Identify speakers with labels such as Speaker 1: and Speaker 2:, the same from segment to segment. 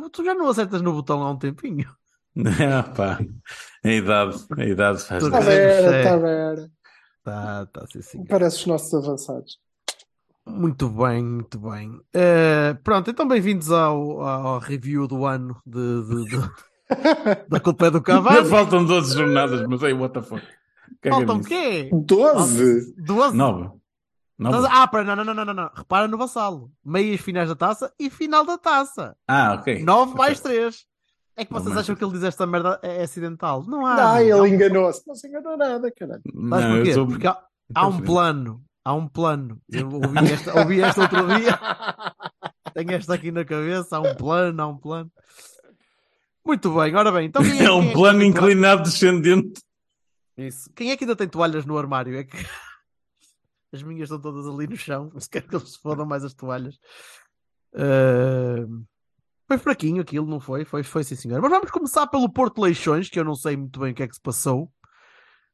Speaker 1: tu, tu já não acertas no botão há um tempinho.
Speaker 2: Não, pá. A idade, a idade faz.
Speaker 3: Está vera, está vera.
Speaker 1: Tá, tá, sim, sim.
Speaker 3: Parece os nossos avançados.
Speaker 1: Muito bem, muito bem. Uh, pronto, então bem-vindos ao, ao review do ano de, de, de da culpa é do Cavani.
Speaker 2: Faltam 12 jornadas, mas aí, what the fuck? Que
Speaker 1: Faltam o quê?
Speaker 3: 12?
Speaker 1: 12?
Speaker 2: 9. Não então, Estás...
Speaker 1: Ah, para, não, não, não, não, não. Repara no Vassalo. Meias finais da taça e final da taça.
Speaker 2: Ah, ok.
Speaker 1: 9 mais 3. É que vocês acham que ele diz esta merda é acidental? Não há. Não,
Speaker 3: ele enganou-se. Não se enganou nada, caralho.
Speaker 2: Mas
Speaker 1: porquê?
Speaker 2: Sou...
Speaker 1: Porque há, há, um plano. Há um plano. Eu ouvi esta, ouvi esta outro dia. Tenho esta aqui na cabeça. Há um plano, há um plano. Muito bem, ora bem. Então, é,
Speaker 2: é, um
Speaker 1: é
Speaker 2: plano inclinado descendente.
Speaker 1: Isso. Quem é que ainda tem toalhas no armário? É que as minhas estão todas ali no chão. Se quer que eles se fodam mais as toalhas. Ah, Foi fraquinho aquilo, não foi? Foi, foi sim, senhor. Mas vamos começar pelo Porto Leixões, que eu não sei muito bem o que é que se passou.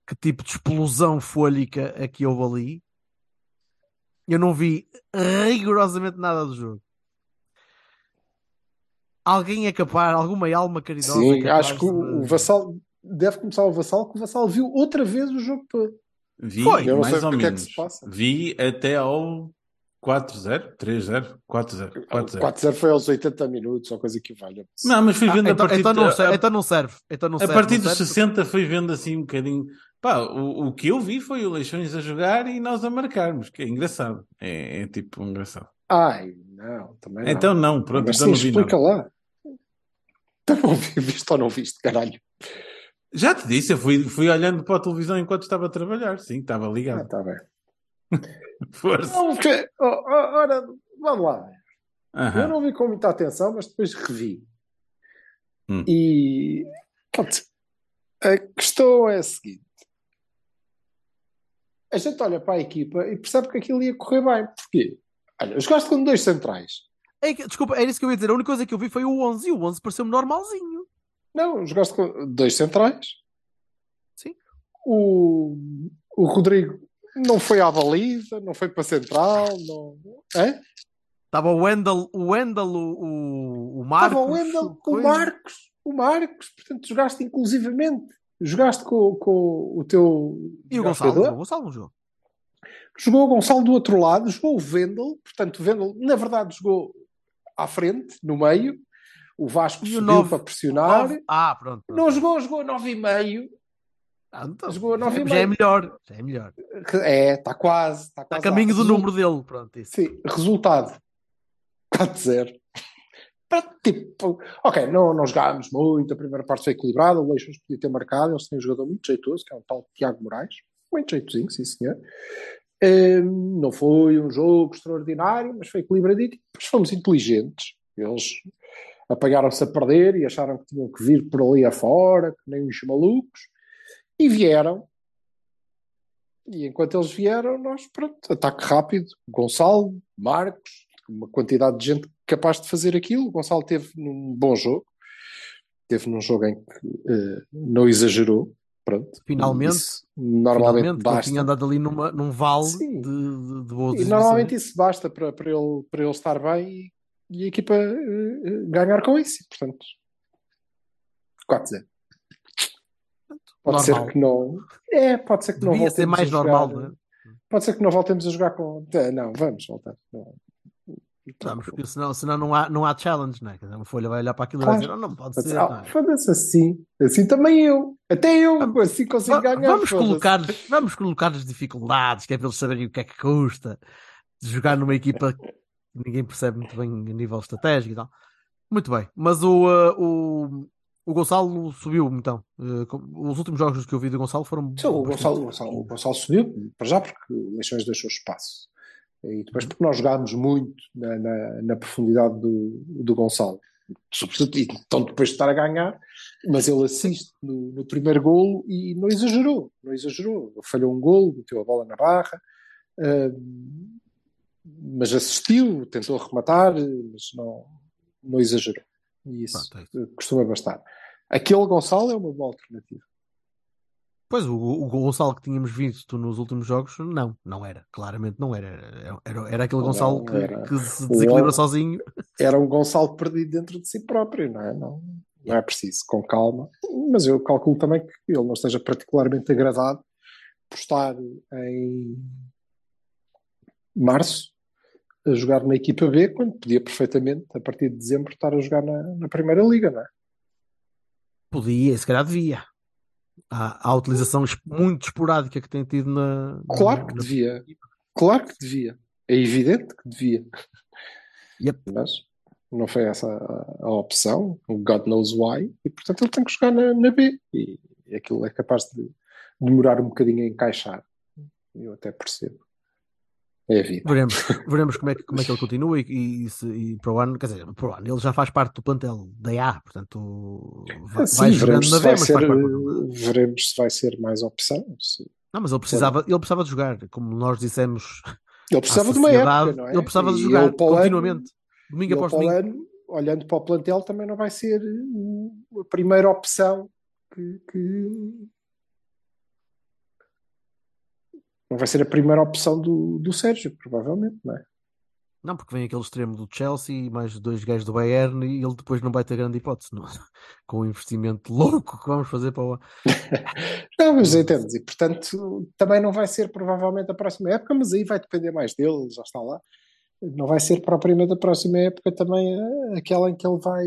Speaker 1: Que tipo de explosão fólica é que houve ali. Eu não vi rigorosamente nada do jogo. Alguém é capaz, alguma alma caridosa. é
Speaker 3: Sim,
Speaker 1: capaz
Speaker 3: acho que o,
Speaker 1: de-
Speaker 3: o Vassal deve começar o Vassal, que o Vassal viu outra vez o jogo todo.
Speaker 2: Vi,
Speaker 1: Foi.
Speaker 3: Eu não sei
Speaker 2: mais ou
Speaker 3: o que é que
Speaker 2: menos.
Speaker 3: se passa.
Speaker 2: Vi até ao 4-0, 3-0, 4-0, 4-0.
Speaker 3: 4-0 foi aos 80 minutos, ou coisa que valha.
Speaker 2: Não, mas fui
Speaker 1: Ah,
Speaker 2: vendo a
Speaker 1: então,
Speaker 2: partir
Speaker 1: então não, serve,
Speaker 2: a-
Speaker 1: então não serve. Então não
Speaker 2: A
Speaker 1: serve,
Speaker 2: partir
Speaker 1: não
Speaker 2: dos
Speaker 1: serve.
Speaker 2: 60 fui vendo assim um bocadinho. Pá, o, o que eu vi foi o Leixões a jogar e nós a marcarmos, que é engraçado. É, é tipo engraçado.
Speaker 3: Ai, não, também não.
Speaker 2: Então não, pronto,
Speaker 3: Mas
Speaker 2: então
Speaker 3: sim,
Speaker 2: não vi
Speaker 3: explica
Speaker 2: nada.
Speaker 3: lá. Então não vi, viste ou não viste, caralho?
Speaker 2: Já te disse, eu fui, fui olhando para a televisão enquanto estava a trabalhar. Sim, estava
Speaker 3: Ah,
Speaker 2: ligado.
Speaker 3: está bem.
Speaker 2: Força.
Speaker 3: Não, porque, oh, oh, ora, vamos lá. Eu
Speaker 2: Aham.
Speaker 3: não vi com muita atenção, mas depois revi.
Speaker 2: Hum.
Speaker 3: E pronto, a questão é a seguinte: a gente olha para a equipa e percebe que aquilo ia correr bem. Porquê? Olha, jogaste com dois centrais.
Speaker 1: É que- desculpa, era isso que eu ia dizer. A única coisa que eu vi foi o 11 e o 11 pareceu-me normalzinho.
Speaker 3: Não, jogaste com dois centrais.
Speaker 1: Sim.
Speaker 3: O, o Rodrigo não foi à baliza, não foi para a central. Não... É?
Speaker 1: Estava o Wendel, o Wendel, o, o, o Marcos.
Speaker 3: Estava o Wendel, o
Speaker 1: coisa.
Speaker 3: Marcos, o Marcos, portanto, jogaste inclusivamente. Jogaste com, com o teu.
Speaker 1: E o Gonçalo. O Gonçalo não jogou.
Speaker 3: Jogou o Gonçalo do outro lado, jogou o Vendel, portanto, o Vendel, na verdade, jogou à frente, no meio. O Vasco
Speaker 1: E
Speaker 3: subiu
Speaker 1: nove-
Speaker 3: para pressionar.
Speaker 1: Ah, pronto. pronto.
Speaker 3: Não jogou, jogou a 9,5.
Speaker 1: Ah, então,
Speaker 3: jogou a nove e
Speaker 1: já é
Speaker 3: meio.
Speaker 1: melhor. Já é melhor.
Speaker 3: É, está quase. Está
Speaker 1: Está a caminho
Speaker 3: lá.
Speaker 1: do número dele. Pronto, isso.
Speaker 3: Sim, resultado 4-0. Para, Tipo, ok, não, não jogámos muito, a primeira parte foi equilibrada, o Leixões podia ter marcado, eles têm um jogador muito jeitoso, que é o tal Tiago Moraes, muito jeitosinho, sim senhor. Hum, não foi um jogo extraordinário, mas foi equilibradito, depois fomos inteligentes, eles apanharam-se a perder e acharam que tinham que vir por ali afora, que nem uns malucos, e vieram, e enquanto eles vieram, nós, pronto, ataque rápido, Gonçalo, Marcos, uma quantidade de gente capaz de fazer aquilo. O Gonçalo teve num bom jogo, teve num jogo em que eh, não exagerou. Pronto.
Speaker 1: Finalmente.
Speaker 3: Isso normalmente
Speaker 1: Finalmente,
Speaker 3: basta.
Speaker 1: tinha andado ali numa, num vale
Speaker 3: Sim.
Speaker 1: de, de, de boas
Speaker 3: E normalmente isso basta para, para, ele, para ele estar bem e, e a equipa eh, ganhar com isso. Portanto, 4-0. Pode
Speaker 1: Normal.
Speaker 3: ser que não. É, pode ser que não
Speaker 1: Devia ser
Speaker 3: voltemos
Speaker 1: mais
Speaker 3: jogar-
Speaker 1: normal, não é?
Speaker 3: Pode ser que não voltemos a jogar com. Eh, Não, vamos voltar. Não.
Speaker 1: Vamos, porque senão, senão não, há, não há challenge, não é? Quer dizer, uma folha vai olhar para aquilo e
Speaker 3: Claro.
Speaker 1: vai dizer, não, não pode ser.
Speaker 3: ser,
Speaker 1: não
Speaker 3: ah,
Speaker 1: é?
Speaker 3: Foda-se assim. Assim também eu. Até eu. Assim consigo ganhar.
Speaker 1: Vamos colocar, vamos colocar as dificuldades, que é para eles saberem o que é que custa de jogar numa equipa ninguém percebe muito bem a nível estratégico e tal. Muito bem, mas o, uh, o, O Gonçalo subiu, então. Com- Os últimos jogos que eu vi do Gonçalo foram.
Speaker 3: Sim, o Gonçalo, o Gonçalo, o Gonçalo subiu, para já porque o Leixões deixou espaço. E depois porque nós jogámos muito na, na, na profundidade do, do Gonçalo. Então depois de estar a ganhar, mas ele assiste no, no primeiro golo e não exagerou, não exagerou. Falhou um golo, meteu a bola na barra, hum, mas assistiu, tentou rematar, mas não, não exagerou. E isso
Speaker 1: Pronto, é isso.
Speaker 3: costuma bastar. Aquele Gonçalo é uma boa alternativa.
Speaker 1: Pois, o, o Gonçalo que tínhamos visto nos últimos jogos, não, não era. Claramente não era. Era, era, era aquele
Speaker 3: Não,
Speaker 1: Gonçalo que,
Speaker 3: era.
Speaker 1: que se desequilibra sozinho.
Speaker 3: era um Gonçalo perdido dentro de si próprio, não é? Não, não é preciso, com calma. Mas eu calculo também que ele não esteja particularmente agradado por estar em março a jogar na equipa B, quando podia perfeitamente, a partir de dezembro, estar a jogar na, na Primeira Liga, não é?
Speaker 1: Podia, se calhar devia. Há, há utilização muito esporádica que tem tido na.
Speaker 3: Claro que
Speaker 1: na-
Speaker 3: devia. Claro que devia. É evidente que devia.
Speaker 1: Yep.
Speaker 3: Mas não foi essa a, a opção, o God knows why, e portanto ele tem que jogar na, na B. E, e aquilo é capaz de demorar um bocadinho a encaixar. Eu até percebo. É a vida.
Speaker 1: Veremos, veremos como, é que, como é que ele continua e, e, se- e para o ano, quer dizer, para o ano ele já faz parte do plantel da A, portanto vai,
Speaker 3: Sim,
Speaker 1: vai
Speaker 3: veremos, se vai ser, veremos se vai ser mais opção. se-
Speaker 1: Não, mas ele precisava, ele precisava de jogar, como nós dissemos
Speaker 3: Ele precisava de uma época, não é?
Speaker 1: ele precisava de jogar
Speaker 3: o ano-
Speaker 1: continuamente, domingo após domingo.
Speaker 3: ano, olhando para o plantel, também não vai ser o- a primeira opção que, que- não vai ser a primeira opção do, do Sérgio, provavelmente, não é?
Speaker 1: Não, porque vem aquele extremo do Chelsea e mais dois gajos do Bayern e ele depois não vai ter grande hipótese, não? com o investimento louco que vamos fazer para o
Speaker 3: Não, mas entendes, e portanto também não vai ser provavelmente a próxima época, mas aí vai depender mais dele, ele já está lá. Não vai ser propriamente a próxima época também eh, aquela em que ele vai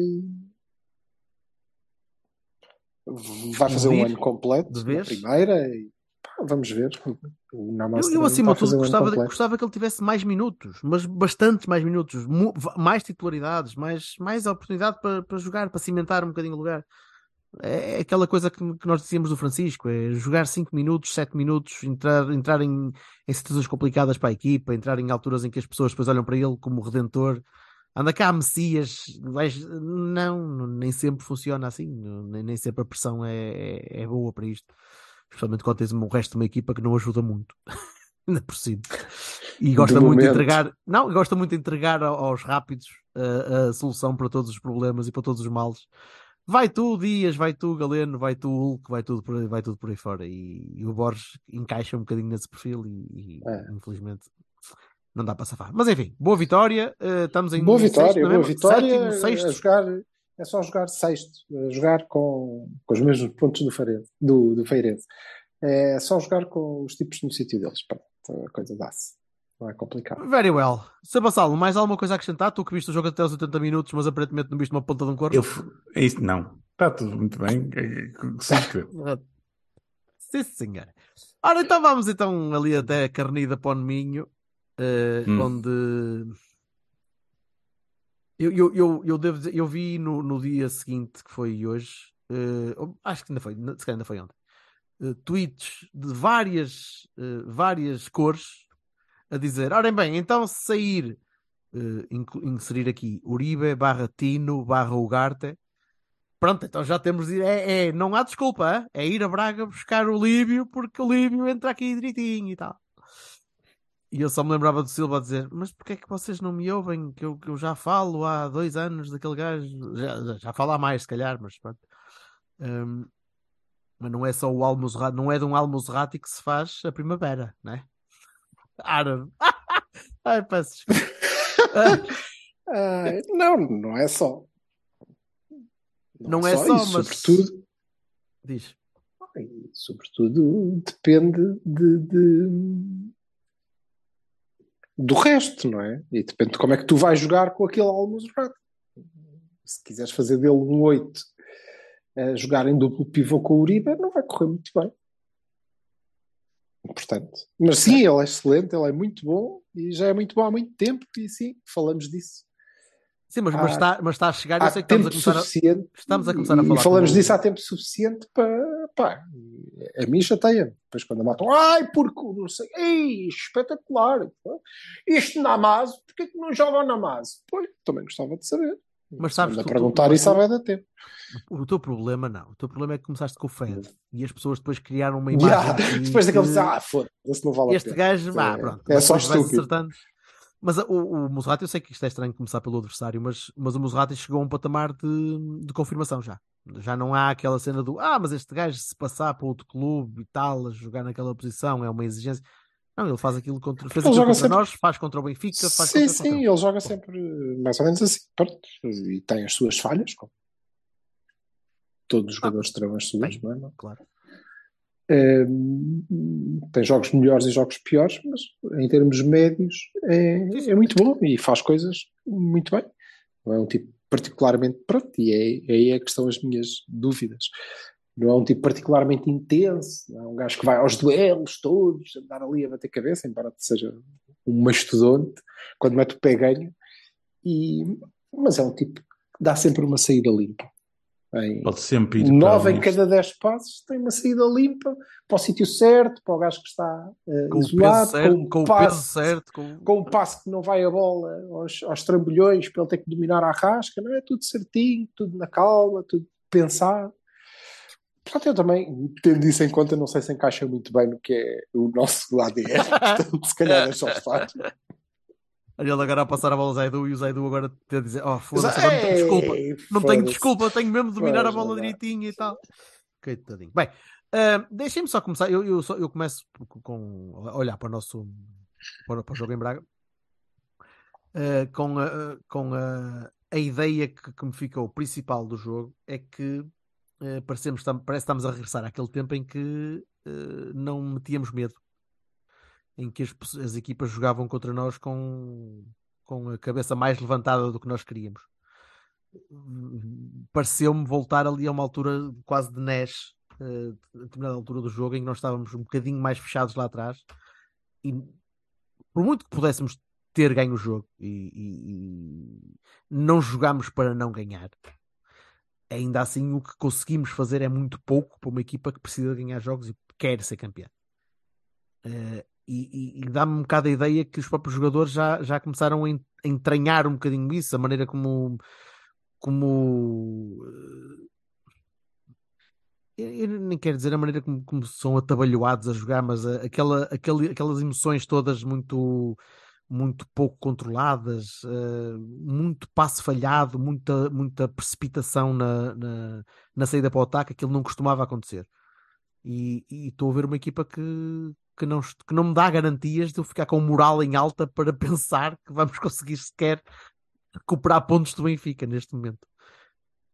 Speaker 3: vai fazer um ano completo
Speaker 1: de
Speaker 3: primeira e pá, vamos ver.
Speaker 1: Eu, eu, acima de tudo, gostava, gostava que ele tivesse mais minutos, mas bastantes mais minutos, mais titularidades, mais, mais oportunidade para, para jogar, para cimentar um bocadinho o lugar. É é aquela coisa que, que nós dizíamos do Francisco: é jogar 5 minutos, 7 minutos, entrar, entrar em, em situações complicadas para a equipa, entrar em alturas em que as pessoas depois olham para ele como redentor. Anda cá, Messias, não, nem sempre funciona assim, nem, nem sempre a pressão é, é, é boa para isto, especialmente quando tens o resto de uma equipa que não ajuda muito, ainda por cima, e gosta
Speaker 3: De
Speaker 1: muito de entregar, não, gosta muito de entregar ao- aos rápidos a, a solução para todos os problemas e para todos os males. Vai tu, Dias, vai tu, Galeno, vai tu, Hulk, vai tudo por aí, vai tudo por aí fora. E, e o Borges encaixa um bocadinho nesse perfil e, e,
Speaker 3: É.
Speaker 1: infelizmente não dá para safar. Mas enfim, boa vitória. eh, estamos em
Speaker 3: Boa
Speaker 1: sexto,
Speaker 3: vitória,
Speaker 1: não é
Speaker 3: boa
Speaker 1: mesmo?
Speaker 3: vitória.
Speaker 1: Sétimo,
Speaker 3: a
Speaker 1: sexto.
Speaker 3: jogar, é só jogar sexto, a jogar com, com os mesmos pontos do Feirense, do, do Feirense. É só jogar com os tipos no sítio deles. Pronto, a coisa dá-se. Não é complicado.
Speaker 1: Very well. Sabassalo, mais alguma coisa a acrescentar? Tu que viste o jogo até aos 80 minutos, mas aparentemente não viste uma ponta de um corpo.
Speaker 2: Eu, é isso, não. Está tudo muito bem. É- é-.
Speaker 1: Sim, senhora. Ora, então vamos então ali até a Carnida para o Minho, eh,
Speaker 2: Hum.
Speaker 1: onde eu, eu, eu, eu devo dizer, eu vi no, no dia seguinte, que foi hoje, ou- acho que ainda foi, se calhar ainda foi ontem, eh, tweets de várias, eh, várias cores a dizer, orem bem, então se sair, inserir aqui Uribe barra Tino barra Ugarte, Pronto, então já temos. É, é- não há desculpa, é ir a Braga buscar o Líbio, porque o Líbio entra aqui direitinho e tal. E eu só me lembrava do Silva a dizer: Mas porquê é que vocês não me ouvem? Que eu, que eu já falo há dois anos daquele gajo. Já, já- falo há mais, se calhar, mas pronto. Hum, mas não é só o Almozerati, não é de um Almozerati que se faz a primavera, né? Árabe. Ai, peço desculpa.
Speaker 3: Ah, não, não é só.
Speaker 1: Não é só,
Speaker 3: e
Speaker 1: mas-
Speaker 3: Sobretudo,
Speaker 1: Diz.
Speaker 3: sobretudo depende de, de- do resto, não é? E depende de como é que tu vais jogar com aquele Almozerati. Se quiseres fazer dele um 8 a jogar em duplo pivô com o Uribe, não vai correr muito bem. Portanto, mas sim, ele é excelente, ele é muito bom e já é muito bom há muito tempo, e sim, falamos disso
Speaker 1: Sim, mas, mas, está, mas está a chegar, eu sei que estamos a começar a,
Speaker 3: suficiente.
Speaker 1: estamos a começar a
Speaker 3: e
Speaker 1: falar
Speaker 3: falamos
Speaker 1: como-
Speaker 3: disso há tempo suficiente para. Pá, a mim chateia. Depois quando a matam, ai, porque não sei, ei, espetacular. pô. Isto na Amazo, porquê que não jogam na Amazo? Pois, também gostava de saber.
Speaker 1: Mas sabes
Speaker 3: a
Speaker 1: que tu-
Speaker 3: perguntar
Speaker 1: tu-
Speaker 3: isso há vai dar tempo.
Speaker 1: O teu problema não. O teu problema é que começaste com o Fed e as pessoas depois criaram uma imagem.
Speaker 3: Ya,
Speaker 1: de
Speaker 3: depois daquele
Speaker 1: que
Speaker 3: ah, foda-se, não vale a
Speaker 1: este
Speaker 3: pena.
Speaker 1: gajo,
Speaker 3: Isto
Speaker 1: vá,
Speaker 3: é-
Speaker 1: pronto.
Speaker 3: É só estúpido.
Speaker 1: acertando. Mas o, o Muserati, eu sei que isto é estranho começar pelo adversário, mas, mas o Muserati chegou a um patamar de, de confirmação já. Já não há aquela cena do ah, mas este gajo se passar para outro clube e tal, a jogar naquela posição é uma exigência. Não, ele faz aquilo contra, fez
Speaker 3: Ele joga
Speaker 1: contra
Speaker 3: sempre-
Speaker 1: nós, faz contra o Benfica, faz
Speaker 3: Sim,
Speaker 1: contra
Speaker 3: sim, ele joga sempre mais ou menos assim. Pronto. E tem as suas falhas, como todos os jogadores terão as suas, não é?
Speaker 1: Claro.
Speaker 3: Tem jogos melhores e jogos piores, mas em termos médios é, é muito bom e faz coisas muito bem. Não é um tipo particularmente pronto, e é, aí é que estão as minhas dúvidas. Não é um tipo particularmente intenso, não é um gajo que vai aos duelos todos, andar ali a bater cabeça, embora seja um mastodonte, quando mete o pé ganha, e, mas é um tipo que dá sempre uma saída limpa. Em,
Speaker 2: Pode sempre ir
Speaker 3: Nove
Speaker 2: para
Speaker 3: em
Speaker 2: ali.
Speaker 3: cada dez passos tem uma saída limpa para o sítio certo, para o gajo que está eh,
Speaker 1: Com
Speaker 3: isolado,
Speaker 1: certo,
Speaker 3: com,
Speaker 1: com o
Speaker 3: passe,
Speaker 1: certo, com...
Speaker 3: com um passe que não vai a bola aos, aos trambolhões para ele ter que dominar a rasca, não é? Tudo certinho, tudo na calma, tudo pensado. Portanto, eu também, tendo isso em conta, não sei se encaixa muito bem no que é o nosso ADN. Portanto, se calhar deixa estar.
Speaker 1: Olha ele agora a passar a bola ao Zaidu e o Zaidu agora a dizer: Oh, foda-se, não tenho desculpa. Não tenho desculpa, tenho mesmo de dominar a bola direitinho e tal. Coitadinho. Bem, ah, deixem-me só começar. Eu, eu, só- eu começo com, olhar para o nosso para, para o jogo em Braga ah, com, a, com a, a ideia que, que me ficou principal do jogo é que ah, parecemos, parece que estamos a regressar àquele tempo em que ah, não metíamos medo, em que as, as equipas jogavam contra nós com, com a cabeça mais levantada do que nós queríamos pareceu-me voltar ali a uma altura quase de NES, eh, a determinada altura do jogo, em que nós estávamos um bocadinho mais fechados lá atrás e por muito que pudéssemos ter ganho o jogo e, e- e não jogámos para não ganhar. Ainda assim, o que conseguimos fazer é muito pouco para uma equipa que precisa ganhar jogos e quer ser campeã. Eh, e e- e dá-me um bocado a ideia que os próprios jogadores já, já começaram a en- a entranhar um bocadinho isso, a maneira como como eh, eu, nem quero dizer a maneira como, como são atabalhoados a jogar, mas a- aquela, aquele, aquelas emoções todas muito muito pouco controladas, eh, muito passe falhado, muita, muita precipitação na, na, na saída para o ataque, aquilo não costumava acontecer. E estou a ver uma equipa que, que, não, que não me dá garantias de eu ficar com moral em alta para pensar que vamos conseguir sequer recuperar pontos do Benfica neste momento.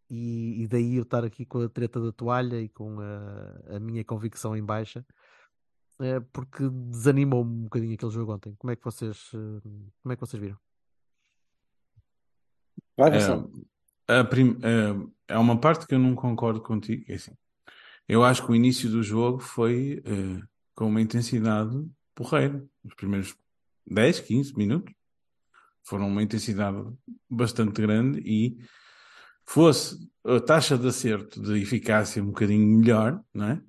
Speaker 1: E, e daí eu estar aqui com a treta da toalha e com a, a minha convicção em baixa, eh, porque desanimou-me um bocadinho aquele jogo ontem. Como é que vocês, eh, como é que vocês viram?
Speaker 3: Vai,
Speaker 2: É, a prim- é, é uma parte que eu não concordo contigo. É assim, eu acho que o início do jogo foi com uma intensidade porreira. Os primeiros 10, 15 minutos foram uma intensidade bastante grande e fosse a taxa de acerto, de eficácia um bocadinho melhor, não é?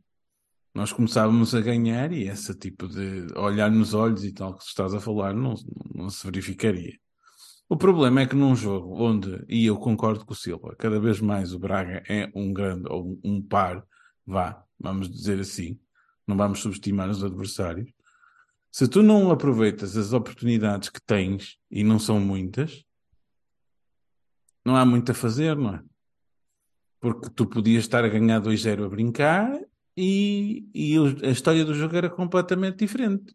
Speaker 2: Nós começávamos a ganhar e esse tipo de olhar nos olhos e tal que estás a falar não, não se verificaria. O problema é que num jogo onde, e eu concordo com o Silva, cada vez mais o Braga é um grande, ou um par, vá, vamos dizer assim, não vamos subestimar os adversários. Se tu não aproveitas as oportunidades que tens, e não são muitas, não há muito a fazer, não é? Porque tu podias estar a ganhar 2-0 a brincar e, e o- a história do jogo era completamente diferente.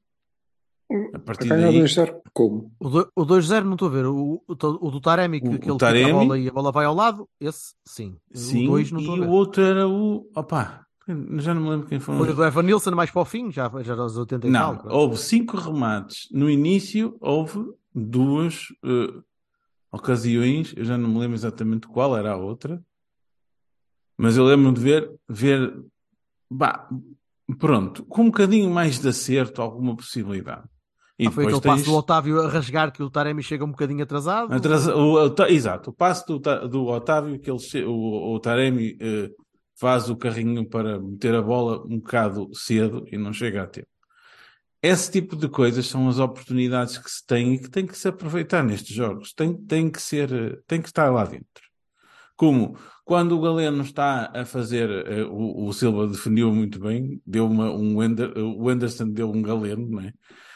Speaker 2: A
Speaker 3: A
Speaker 2: partir
Speaker 3: ganhar
Speaker 2: daí,
Speaker 3: 2-0, como?
Speaker 1: O, do- o 2-0 não estou a ver. O, o, o do Taremi, que
Speaker 2: O- o
Speaker 1: aquele
Speaker 2: Taremi-
Speaker 1: a bola e a bola vai ao lado, esse sim.
Speaker 2: sim,
Speaker 1: o 2 não
Speaker 2: e
Speaker 1: estou a
Speaker 2: o
Speaker 1: ver.
Speaker 2: outro era o. Opá, já não me lembro quem foi.
Speaker 1: Foi o do Evan Nilsson mais para o fim, já, já aos 80 e
Speaker 2: Não,
Speaker 1: tal.
Speaker 2: houve cinco remates. No início houve duas eh, ocasiões, eu já não me lembro exatamente qual era a outra, mas eu lembro de ver, ver, bah, pronto, com um bocadinho mais de acerto, alguma possibilidade. E
Speaker 1: Ah, foi
Speaker 2: depois
Speaker 1: aquele passo
Speaker 2: tens.
Speaker 1: do Otávio a rasgar que o Taremi chega um bocadinho atrasado.
Speaker 2: Atrasa- o- o- ta- exato, o passo do, do Otávio, que ele, che- o, o Taremi eh, faz o carrinho para meter a bola um bocado cedo e não chega a tempo. Esse tipo de coisas são as oportunidades que se tem e que tem que se aproveitar nestes jogos. Tem, tem que ser, tem que estar lá dentro. Como quando o Galeno está a fazer, eh, o, o Silva defendeu muito bem, deu uma, um Wender, o Anderson deu um Galeno, não é?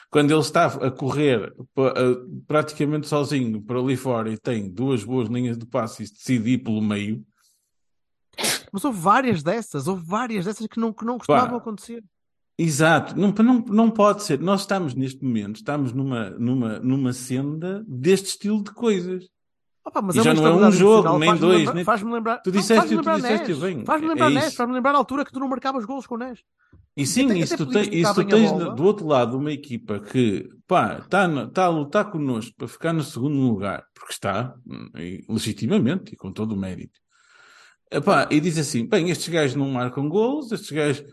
Speaker 2: Quando ele está a correr praticamente sozinho por ali fora e tem duas boas linhas de passe e decide pelo meio,
Speaker 1: Mas houve várias dessas, houve várias dessas que não, que não costumavam acontecer.
Speaker 2: Exato, não, não, não pode ser. Nós estamos neste momento, estamos numa, numa, numa senda deste estilo de coisas.
Speaker 1: Opa, mas
Speaker 2: E
Speaker 1: é
Speaker 2: já não é um jogo, nem dois,
Speaker 1: lembrar-
Speaker 2: nem-
Speaker 1: Faz-me lembrar.
Speaker 2: Tu
Speaker 1: não,
Speaker 2: disseste,
Speaker 1: faz-me
Speaker 2: tu disseste bem.
Speaker 1: Faz-me
Speaker 2: É-
Speaker 1: lembrar
Speaker 2: é
Speaker 1: Nes, faz-me lembrar a altura que tu não marcavas golos com o Nes.
Speaker 2: E sim,
Speaker 1: Até-
Speaker 2: isso
Speaker 1: até
Speaker 2: tu, tens, isso tu tens
Speaker 1: bola.
Speaker 2: do outro lado uma equipa que pá, está está a lutar connosco para ficar no segundo lugar, porque está, hum, e legitimamente e com todo o mérito. Epá, e diz assim: bem, estes gajos não marcam golos, estes gajos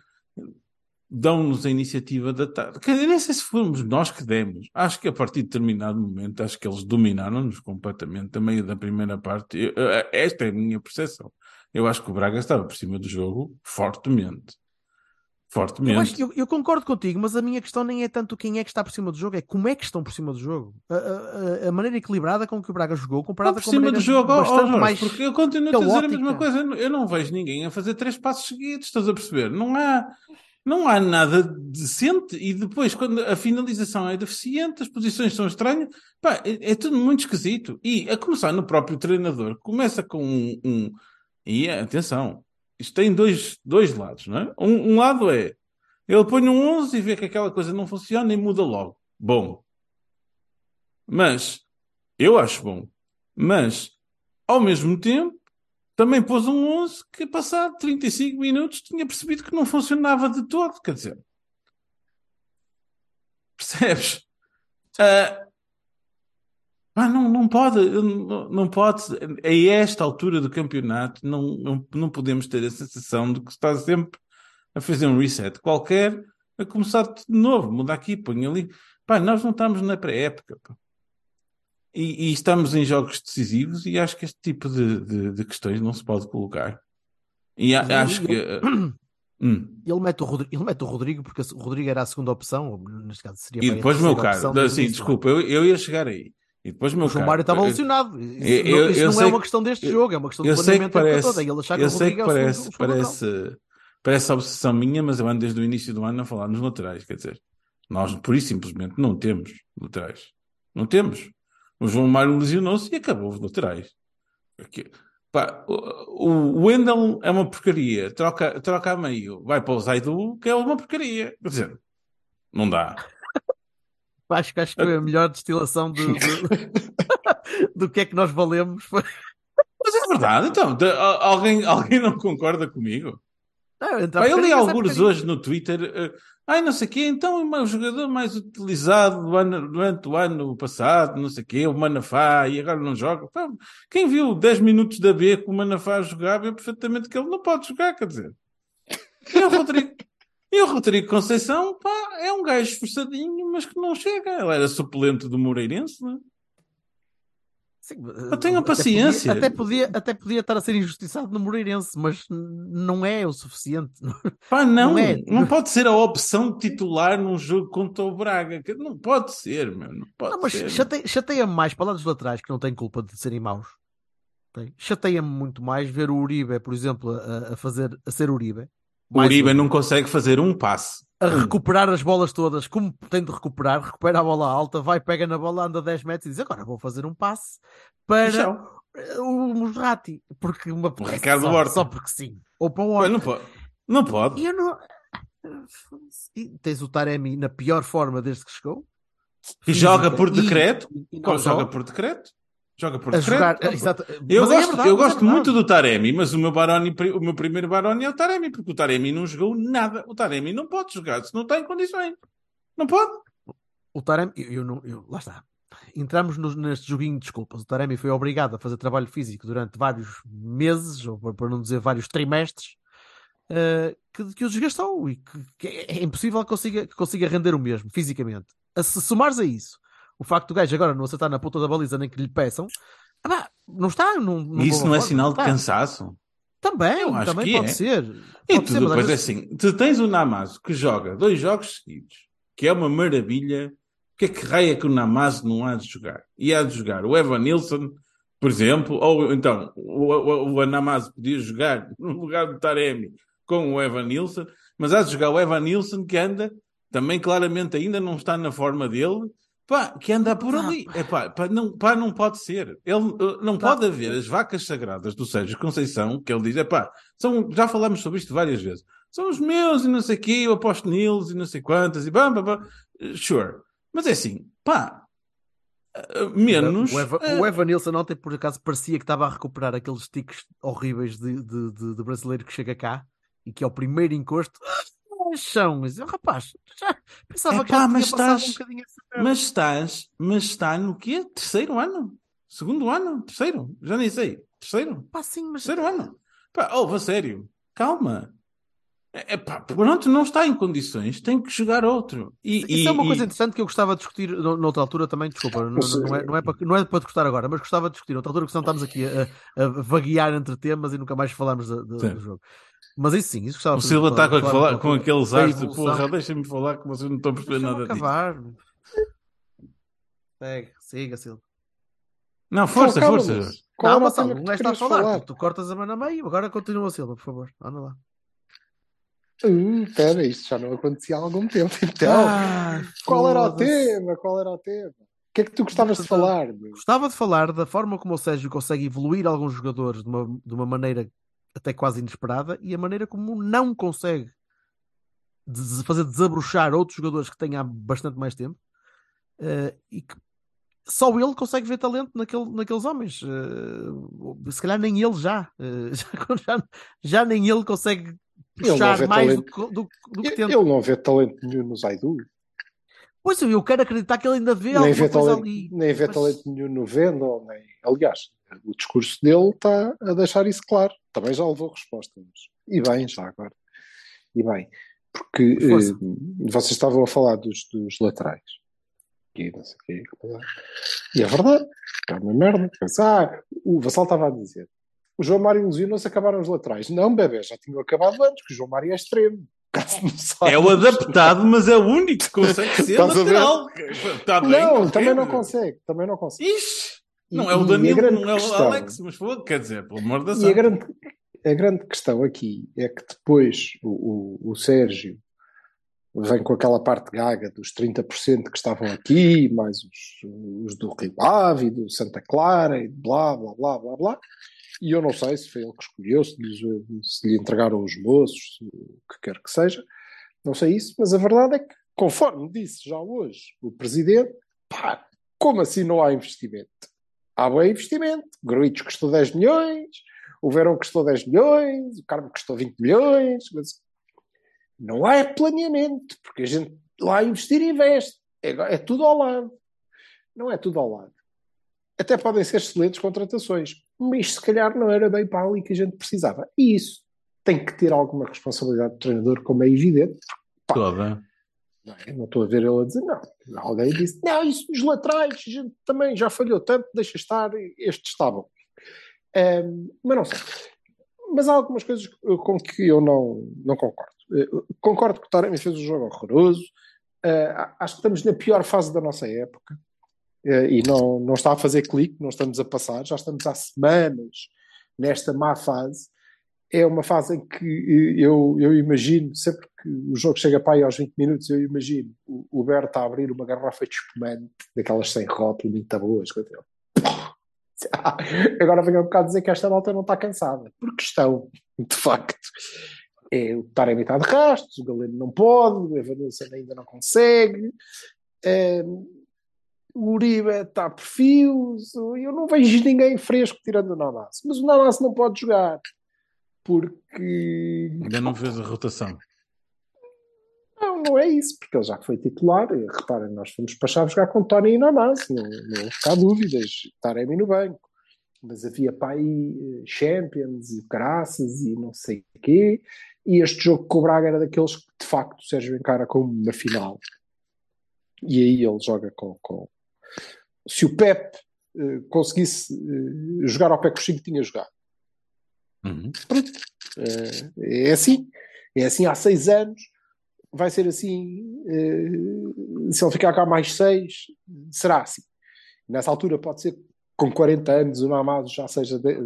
Speaker 2: dão-nos a iniciativa da tarde. Dizer, nem sei se fomos nós que demos. Acho que a partir de determinado momento, acho que eles dominaram-nos completamente a meio da primeira parte. Eu- esta é a minha percepção. Eu acho que o Braga estava por cima do jogo fortemente. Fortemente.
Speaker 1: Eu, acho eu, eu concordo contigo, mas a minha questão nem é tanto quem é que está por cima do jogo, é como é que estão por cima do jogo. A, a- a- maneira equilibrada com que o Braga jogou,
Speaker 2: Não
Speaker 1: comparada
Speaker 2: por
Speaker 1: com
Speaker 2: cima do jogo, Jorge,
Speaker 1: mais
Speaker 2: porque eu continuo a dizer a mesma
Speaker 1: caótica.
Speaker 2: coisa. Eu não- não vejo ninguém a fazer três passos seguidos, estás a perceber? Não há, não há nada decente e depois, quando a finalização é deficiente, as posições são estranhas, pá, é, é tudo muito esquisito. E a começar no próprio treinador, começa com um. um- e atenção, isto tem dois, dois lados, não é? Um, um lado é ele põe um 11 e vê que aquela coisa não funciona e muda logo. Bom. Mas, eu acho bom. Mas, ao mesmo tempo, também pôs um 11 que, passado 35 minutos, tinha percebido que não funcionava de todo. Quer dizer, percebes? Ah, ah, não, não pode, não, não pode. A esta altura do campeonato, não, não, não podemos ter a sensação de que está sempre a fazer um reset qualquer, a começar de novo, muda aqui, põe ali. Pá, nós não estamos na pré-época. E, e estamos em jogos decisivos e acho que este tipo de, de, de questões não se pode colocar. E a-
Speaker 1: ele-
Speaker 2: acho que.
Speaker 1: ele-
Speaker 2: uh, hum.
Speaker 1: Ele mete, o Rodrigo, ele mete o Rodrigo porque o Rodrigo era a segunda opção, ou neste caso seria
Speaker 2: E depois, meu caro,
Speaker 1: opção
Speaker 2: assim, desculpa, eu, eu ia chegar aí. E depois, meu
Speaker 1: O João Mário estava alucinado. Isso,
Speaker 2: eu-
Speaker 1: isso
Speaker 2: eu
Speaker 1: não é uma
Speaker 2: que-
Speaker 1: questão deste jogo, é uma questão de
Speaker 2: que parece,
Speaker 1: toda. Ele achar que
Speaker 2: eu sei que
Speaker 1: é segundo-
Speaker 2: parece,
Speaker 1: o segundo lateral.
Speaker 2: parece, parece obsessão minha, mas eu ando desde o início do ano a falar nos laterais, quer dizer, nós por isso simplesmente não temos laterais. Não temos. O João Mário lesionou-se e acabou os laterais. Aqui- pá, o, o Wendel é uma porcaria, troca, troca a meio, vai para o Zaidu, que é uma porcaria. Quer dizer, não dá.
Speaker 1: Acho que acho que foi a melhor destilação do, do, do que é que nós valemos.
Speaker 2: Mas é verdade, então, de- alguém, alguém não concorda comigo?
Speaker 1: Não, entrar
Speaker 2: Pá, eu li alguns hoje no Twitter. eh, ai, não sei o quê, então é o jogador mais utilizado durante o ano passado, não sei o quê, o Manafá, e agora não joga. Pá, quem viu 10 minutos da B com o Manafá jogar, vê perfeitamente que ele não pode jogar, quer dizer. E o Rodrigo, e o Rodrigo Conceição, pá, é um gajo esforçadinho, mas que não chega. Ele era suplente do Moreirense, não é?
Speaker 1: Sim,
Speaker 2: Eu tenho
Speaker 1: até
Speaker 2: paciência.
Speaker 1: Podia, até, podia, até podia estar a ser injustiçado no Moreirense, mas não é o suficiente.
Speaker 2: Pá, não,
Speaker 1: Não é.
Speaker 2: não pode ser a opção titular num jogo contra o Braga. Não pode ser, meu. Não pode
Speaker 1: Não, mas
Speaker 2: ser.
Speaker 1: chate- chateia-me mais para lá dos laterais que não têm culpa de serem maus. Chateia-me muito mais ver o Uribe, por exemplo, a, a fazer a ser Uribe.
Speaker 2: O Uribe
Speaker 1: um.
Speaker 2: não consegue fazer um passe.
Speaker 1: a recuperar as bolas todas, como tem de recuperar, recupera a bola alta, vai, pega na bola, anda 10 metros e diz agora vou fazer um passe para o Musrati, porque uma
Speaker 2: O Ricardo
Speaker 1: só,
Speaker 2: Horta.
Speaker 1: só porque sim. Ou para o Horta.
Speaker 2: Não pode. Não pode.
Speaker 1: E eu não. E tens o Taremi na pior forma desde que chegou.
Speaker 2: E joga por
Speaker 1: e-
Speaker 2: decreto.
Speaker 1: e
Speaker 2: Qual- Joga
Speaker 1: só.
Speaker 2: por decreto. Joga por
Speaker 1: a jogar. Exato.
Speaker 2: Eu
Speaker 1: Mas é
Speaker 2: gosto,
Speaker 1: verdade,
Speaker 2: eu
Speaker 1: é
Speaker 2: gosto
Speaker 1: verdade.
Speaker 2: muito do Taremi, mas o meu, Baroni, o meu primeiro Baroni é o Taremi, porque o Taremi não jogou nada. O Taremi não pode jogar se não está em condições. Não pode.
Speaker 1: O Taremi, eu, eu não, eu- lá está. Entramos no- neste joguinho de desculpas. O Taremi foi obrigado a fazer trabalho físico durante vários meses, ou para- não dizer vários trimestres, eh, que, que o desgastou e que, que é impossível que consiga, que consiga render o mesmo fisicamente. A, se somares a isso o facto do gajo agora não acertar na ponta da baliza nem que lhe peçam, ah, não está. Não, não
Speaker 2: Isso não é
Speaker 1: forma,
Speaker 2: sinal de cansaço?
Speaker 1: Também,
Speaker 2: Eu acho
Speaker 1: também
Speaker 2: que
Speaker 1: pode
Speaker 2: é.
Speaker 1: ser.
Speaker 2: E
Speaker 1: Pode
Speaker 2: tu
Speaker 1: ser,
Speaker 2: depois é
Speaker 1: vezes-
Speaker 2: assim, tu tens o Namazo que joga dois jogos seguidos, que é uma maravilha. O que é que raia que o Namazo não há de jogar? E há de jogar o Evan Nilsson, por exemplo, ou então o, o, o Namazo podia jogar no lugar do Taremi com o Evan Nilsson, mas há de jogar o Evan Nilsson que anda, também claramente ainda não está na forma dele, pá, que anda por ali. É pá, pá, não, pá, não pode ser. Ele, uh, não pode haver as vacas sagradas do Sérgio Conceição, que ele diz, é pá, são, já falamos sobre isto várias vezes. São os meus e não sei o quê, eu aposto neles e não sei quantas e bam, bam, bam. Sure. Mas é assim, pá, uh, menos.
Speaker 1: O Evan,
Speaker 2: uh,
Speaker 1: o Evan Nilsson ontem, por acaso, parecia que estava a recuperar aqueles tiques horríveis de, de, de- de brasileiro que chega cá e que é o primeiro encosto. Ah, Chão, mas, rapaz, já pensava
Speaker 2: Epá,
Speaker 1: que já
Speaker 2: mas estás-
Speaker 1: um bocadinho essa.
Speaker 2: Mas estás, mas está no quê? Terceiro ano? Segundo ano? Terceiro? Já nem sei. Terceiro?
Speaker 1: Pá, sim, mas
Speaker 2: Terceiro ano? Pá, oh, a sério. Calma. É, pá, pronto, não está em condições, tem que jogar outro. E,
Speaker 1: Isso é uma
Speaker 2: e-
Speaker 1: coisa
Speaker 2: e-
Speaker 1: interessante que eu gostava de discutir no- noutra altura também, desculpa, não, não- é, não, é para, não é para discutir agora, mas gostava de discutir noutra altura, porque senão estamos aqui a, a vaguear entre temas e nunca mais falamos da-
Speaker 2: Sim.
Speaker 1: do jogo. Mas isso sim, isso gostava
Speaker 2: o
Speaker 1: de
Speaker 2: Silva está com,
Speaker 1: falar
Speaker 2: com aqueles ares de porra, deixem-me falar que vocês não estão a perceber
Speaker 1: Deixa-me
Speaker 2: nada disso.
Speaker 1: acabar. Segue, siga, Silva.
Speaker 2: Não, força,
Speaker 3: Calma,
Speaker 2: força.
Speaker 3: mas
Speaker 2: Jorge.
Speaker 3: qual
Speaker 1: Não,
Speaker 3: era o
Speaker 1: Gonçalo,
Speaker 3: tema
Speaker 1: um
Speaker 3: que tu
Speaker 1: gajo está a falar,
Speaker 3: falar?
Speaker 1: tu, tu cortas a mão a meio, agora continua, Silva, por favor, anda lá.
Speaker 3: Hum, Espera, isto já não acontecia há algum tempo. Então,
Speaker 1: Ah,
Speaker 3: qual era o tema? Qual era o tema? O que é que tu gostavas de falar? meu?
Speaker 1: Gostava de falar da forma como o Sérgio consegue evoluir alguns jogadores de uma, de uma maneira até quase inesperada e a maneira como não consegue fazer desabrochar outros jogadores que têm há bastante mais tempo eh, e que só ele consegue ver talento naquele, naqueles homens. Eh, se calhar nem ele já. eh, já, já, já nem ele consegue puxar mais do, que- do, do que
Speaker 3: Ele
Speaker 1: tenta.
Speaker 3: ele não vê talento nenhum no Zaidu,
Speaker 1: Pois eu quero acreditar que ele ainda vê
Speaker 3: nem vê, talento,
Speaker 1: ali.
Speaker 3: nem vê
Speaker 1: Mas-
Speaker 3: talento nenhum no Vendel, nem... aliás, o discurso dele está a deixar isso claro. Também já levou resposta. Mas... E bem, já agora. E bem, porque eh, vocês estavam a falar dos, dos laterais. E, não sei o quê. e é verdade, é uma merda. Ah, o Vassal estava a dizer. O João Mário lesionou-se, acabaram os laterais. Não, bebê, já tinham acabado antes, que o João Mário é extremo. Não.
Speaker 2: É o adaptado, mas é o único que consegue ser lateral. Está bem,
Speaker 3: Não,
Speaker 2: ok,
Speaker 3: também não consegue, também não consegue.
Speaker 2: Ixi,
Speaker 3: E-
Speaker 2: não é o
Speaker 3: e
Speaker 2: Danilo, não é o
Speaker 3: questão-
Speaker 2: Alex, mas foi, quer dizer, pelo amor da
Speaker 3: E a grande, a grande questão aqui é que depois o, o, o Sérgio vem com aquela parte gaga dos 30% que estavam aqui, mais os, os do Rio Ave, do Santa Clara, e blá, blá, blá, blá, blá. E eu não sei se foi ele que escolheu, se, lhes- se lhe entregaram os moços, o que quer que seja. Não sei isso, mas a verdade é que, conforme disse já hoje o Presidente, pá, como assim não há investimento? Há bem investimento. Gruitos custou 10 milhões, o Verão custou 10 milhões, o Carmo custou 20 milhões, mas não há planeamento, porque a gente lá investir investe. É, é tudo ao lado. Não é tudo ao lado. Até podem ser excelentes contratações, mas se calhar não era bem para ali que a gente precisava. E isso tem que ter alguma responsabilidade do treinador, como é evidente.
Speaker 2: Toda.
Speaker 3: Não, é? Não estou a ver ele a dizer, não. Alguém disse, não, isso dos laterais, a gente também já falhou tanto, deixa estar, estes estavam. Ahm, mas não sei. Mas há algumas coisas com que eu não, não concordo. Eh, Concordo que o Taremi fez um jogo horroroso. Ah, acho que estamos na pior fase da nossa época. Eh, e não, não está a fazer clique, não estamos a passar, já estamos há semanas nesta má fase. É uma fase em que eh, eu, eu imagino, sempre que o jogo chega para aí aos 20 minutos, eu imagino o, o Berto a abrir uma garrafa de espumante, daquelas sem rótulo, muito boas, coisa dele. Agora venho um bocado dizer que esta malta não está cansada, porque estão, de facto. É, o Taremi está de rastos, o Galeno não pode, o Evanilson ainda não consegue, o Uribe está a perfis, eu não vejo ninguém fresco tirando o Namas, mas o Namas não pode jogar, porque
Speaker 2: Ainda não fez a rotação.
Speaker 3: não, não é isso, porque ele já foi titular. E, Reparem, nós fomos para Chaves jogar com Tony e Nanás, não, não ficar dúvidas. Taremi no banco. Mas havia para aí eh, Champions e graças e não sei o quê. E este jogo com o Braga era daqueles que, de facto, o Sérgio encara como uma final. E aí ele joga com. com... Se o Pep eh, conseguisse eh, jogar ao pé com o Chico, tinha jogado.
Speaker 2: Uhum.
Speaker 3: Pronto. Eh, é assim. É assim há seis anos. Vai ser assim. se ele ficar cá mais seis, será assim. Nessa altura pode ser com 40 anos o Namado já seja de-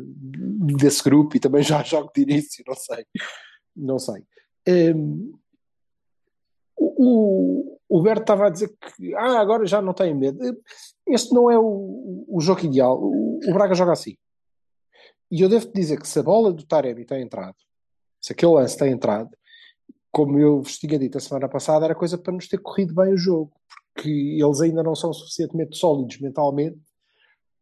Speaker 3: desse grupo e também já joga de início, não sei. Não sei. Hum, o, o, Berto estava a dizer que ah, agora já não tem medo. Este não é o, o jogo ideal. O, o Braga joga assim. E eu devo-te dizer que se a bola do Taremi tem entrado, se aquele lance tem entrado, como eu vos tinha dito a semana passada, era coisa para nos ter corrido bem o jogo, porque eles ainda não são suficientemente sólidos mentalmente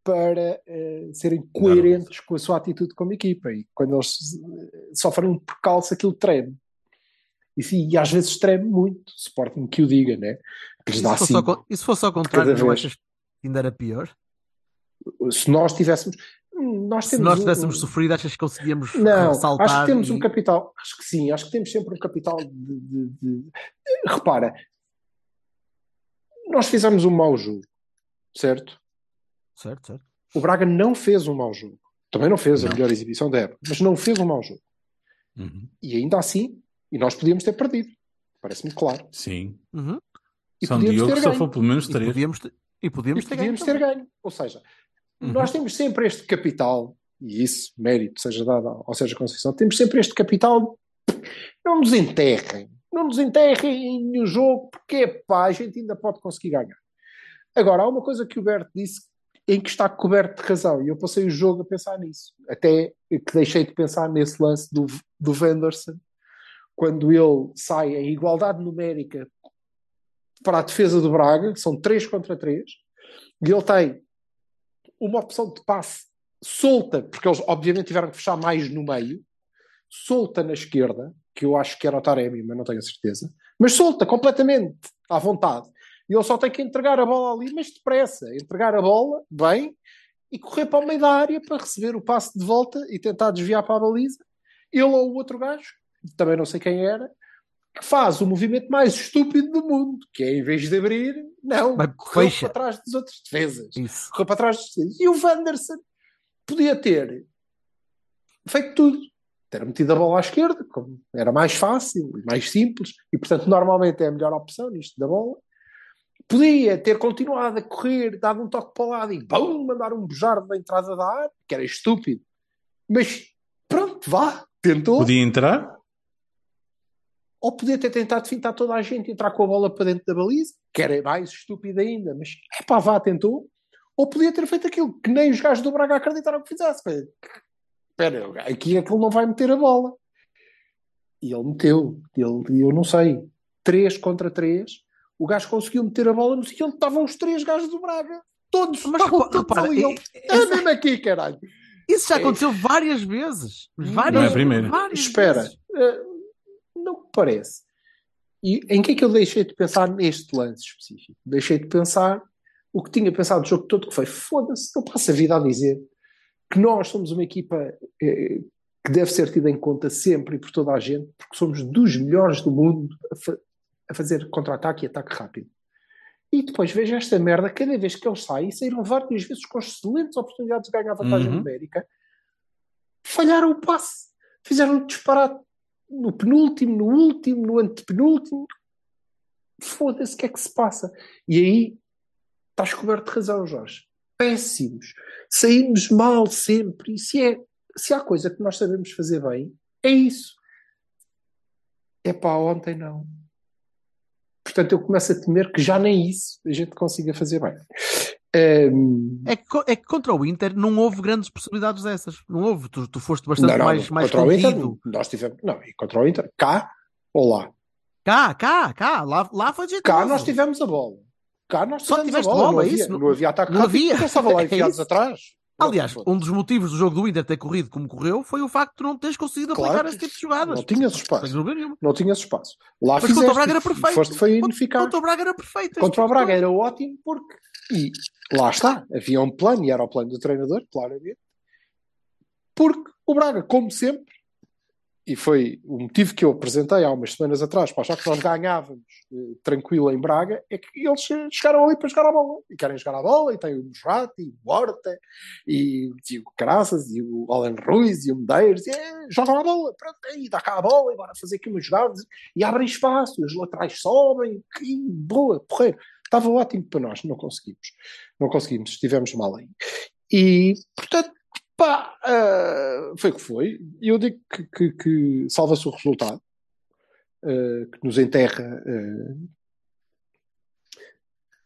Speaker 3: para eh, serem coerentes com a sua atitude como equipa. E quando eles eh, sofrem um percalço, aquilo treme. E, e às vezes treme muito. Sporting que o diga, né? Que
Speaker 1: E
Speaker 3: lhes
Speaker 1: se,
Speaker 3: dá
Speaker 1: con- e se fosse ao contrário, não achas que ainda era pior?
Speaker 3: Se nós tivéssemos. Nós
Speaker 1: Se nós
Speaker 3: um-
Speaker 1: tivéssemos sofrido, achas que conseguíamos
Speaker 3: Não,
Speaker 1: saltar?
Speaker 3: acho que temos
Speaker 1: e...
Speaker 3: um capital. Acho que sim, acho que temos sempre um capital de. de- de- Repara, nós fizemos um mau jogo, certo?
Speaker 1: Certo, certo.
Speaker 3: O Braga não fez um mau jogo. Também não fez a
Speaker 2: Não.
Speaker 3: melhor exibição da época, mas não fez um mau jogo.
Speaker 2: Uhum.
Speaker 3: E ainda assim, e nós podíamos ter perdido. Parece-me claro.
Speaker 2: Sim.
Speaker 1: Uhum.
Speaker 3: E
Speaker 2: São
Speaker 3: podíamos
Speaker 2: Diogo
Speaker 3: ter
Speaker 2: só
Speaker 3: ganho.
Speaker 2: foi pelo menos
Speaker 1: E
Speaker 2: três.
Speaker 1: podíamos ter, e podíamos
Speaker 3: E
Speaker 1: ter
Speaker 3: podíamos
Speaker 1: ganho
Speaker 3: ter ganho. Ou seja,
Speaker 2: Uhum.
Speaker 3: nós temos sempre este capital, e isso, mérito, seja dado ao Sérgio Conceição, temos sempre este capital. Não nos enterrem. Não nos enterrem no jogo, porque pá, a gente ainda pode conseguir ganhar. Agora, há uma coisa que o Berto disse em que está coberto de razão, e eu passei o jogo a pensar nisso. Até que deixei de pensar nesse lance do, do Wenderson, quando ele sai em igualdade numérica para a defesa do Braga, são 3 contra 3, e ele tem uma opção de passe solta, porque eles obviamente tiveram que fechar mais no meio, solta na esquerda, que eu acho que era o Taremi, mas não tenho a certeza, mas solta completamente à vontade. E ele só tem que entregar a bola ali, mas depressa, entregar a bola bem e correr para o meio da área para receber o passe de volta e tentar desviar para a baliza. Ele ou o outro gajo, também não sei quem era, que faz o movimento mais estúpido do mundo, que é em vez de abrir, não,
Speaker 1: fecha.
Speaker 3: para trás dos outros defesas
Speaker 1: Isso.
Speaker 3: correu para trás dos defesas. E o Wanderson podia ter feito tudo. Ter metido a bola à esquerda, como era mais fácil e mais simples, e portanto normalmente é a melhor opção nisto da bola. Podia ter continuado a correr, dado um toque para o lado e bum, mandar um bujardo da entrada da área, que era estúpido. Mas pronto, vá, tentou.
Speaker 2: Podia entrar?
Speaker 3: Ou podia ter tentado fintar toda a gente e entrar com a bola para dentro da baliza, que era mais estúpido ainda, mas é pá, vá, tentou. Ou podia ter feito aquilo que nem os gajos do Braga acreditaram que fizesse. Espera, aqui é que ele não vai meter a bola. E ele meteu. Ele, eu não sei, 3 contra 3. O gajo conseguiu meter a bola no sítio onde estavam os três gajos do Braga. Todos,
Speaker 1: Mas repa-
Speaker 3: todos
Speaker 1: repara,
Speaker 3: ali. Ele,
Speaker 1: é-
Speaker 3: é mesmo aqui, caralho.
Speaker 1: Isso já
Speaker 3: É.
Speaker 1: aconteceu várias vezes. Várias,
Speaker 2: Não é a primeira.
Speaker 3: Espera,
Speaker 1: vezes.
Speaker 3: Não parece. E em que é que eu deixei de pensar neste lance específico? Deixei de pensar o que tinha pensado o jogo todo, que foi foda-se, eu passo a vida a dizer que nós somos uma equipa eh, que deve ser tida em conta sempre e por toda a gente, porque somos dos melhores do mundo a, fa- a fazer contra-ataque e ataque rápido. E depois vejo esta merda, cada vez que eles saem, saíram várias vezes com excelentes oportunidades de ganhar vantagem
Speaker 2: Uhum.
Speaker 3: numérica, falharam o passe, fizeram o disparate no penúltimo, no último, no antepenúltimo. Foda-se, o que é que se passa? E aí estás coberto de razão, Jorge. Péssimos. Saímos mal sempre. E se, é, se há coisa que nós sabemos fazer bem, é isso. É pá, ontem não. Portanto, eu começo a temer que já nem isso a gente consiga fazer bem.
Speaker 1: É que, é que contra o Inter não houve grandes possibilidades dessas. Não houve. Tu, tu foste bastante
Speaker 3: não, não,
Speaker 1: mais, mais
Speaker 3: contra o Inter,
Speaker 1: contido.
Speaker 3: nós tivemos. Não, e contra o Inter, cá ou lá?
Speaker 1: Cá, cá, cá. Lá, lá foi jeitoso.
Speaker 3: Cá nós tivemos a bola. Cá nós
Speaker 1: Só
Speaker 3: tivemos a
Speaker 1: tiveste
Speaker 3: bola.
Speaker 1: bola,
Speaker 3: não,
Speaker 1: é
Speaker 3: havia,
Speaker 1: isso?
Speaker 3: não havia ataque
Speaker 1: Não
Speaker 3: rápido,
Speaker 1: havia.
Speaker 3: estavam lá
Speaker 1: É
Speaker 3: enfiados
Speaker 1: isso.
Speaker 3: atrás.
Speaker 1: Aliás, um dos motivos do jogo do Inter ter corrido como correu foi o facto de não teres conseguido
Speaker 3: Claro
Speaker 1: aplicar esse tipo de jogadas.
Speaker 3: não tinhas espaço. Não tinhas espaço. Lá
Speaker 1: Mas contra o Braga era perfeito.
Speaker 3: Foste foi
Speaker 1: Contra-
Speaker 3: ineficaz.
Speaker 1: Contra o Braga era perfeito.
Speaker 3: Contra o Braga era ótimo porque. E lá está, havia um plano, e era o plano do treinador, claramente. Porque o Braga, como sempre, e foi o motivo que eu apresentei há umas semanas atrás para achar que nós ganhávamos eh, tranquilo em Braga, é que eles chegaram ali para jogar a bola. E querem jogar a bola, e tem o Musrati, e o Horta, e, e o Caraças, e o Alan Ruiz, e o Medeiros, e é, jogam a bola, pronto, e dá cá a bola, e bora fazer aqui umas jogadas, e abrem espaço, e os laterais sobem, que boa, porreiro. Estava ótimo para nós, não conseguimos. Não conseguimos, estivemos mal aí. E, portanto, Pá, uh, foi o que foi. E eu digo que, que, que salva-se o resultado, uh, que nos enterra. Uh...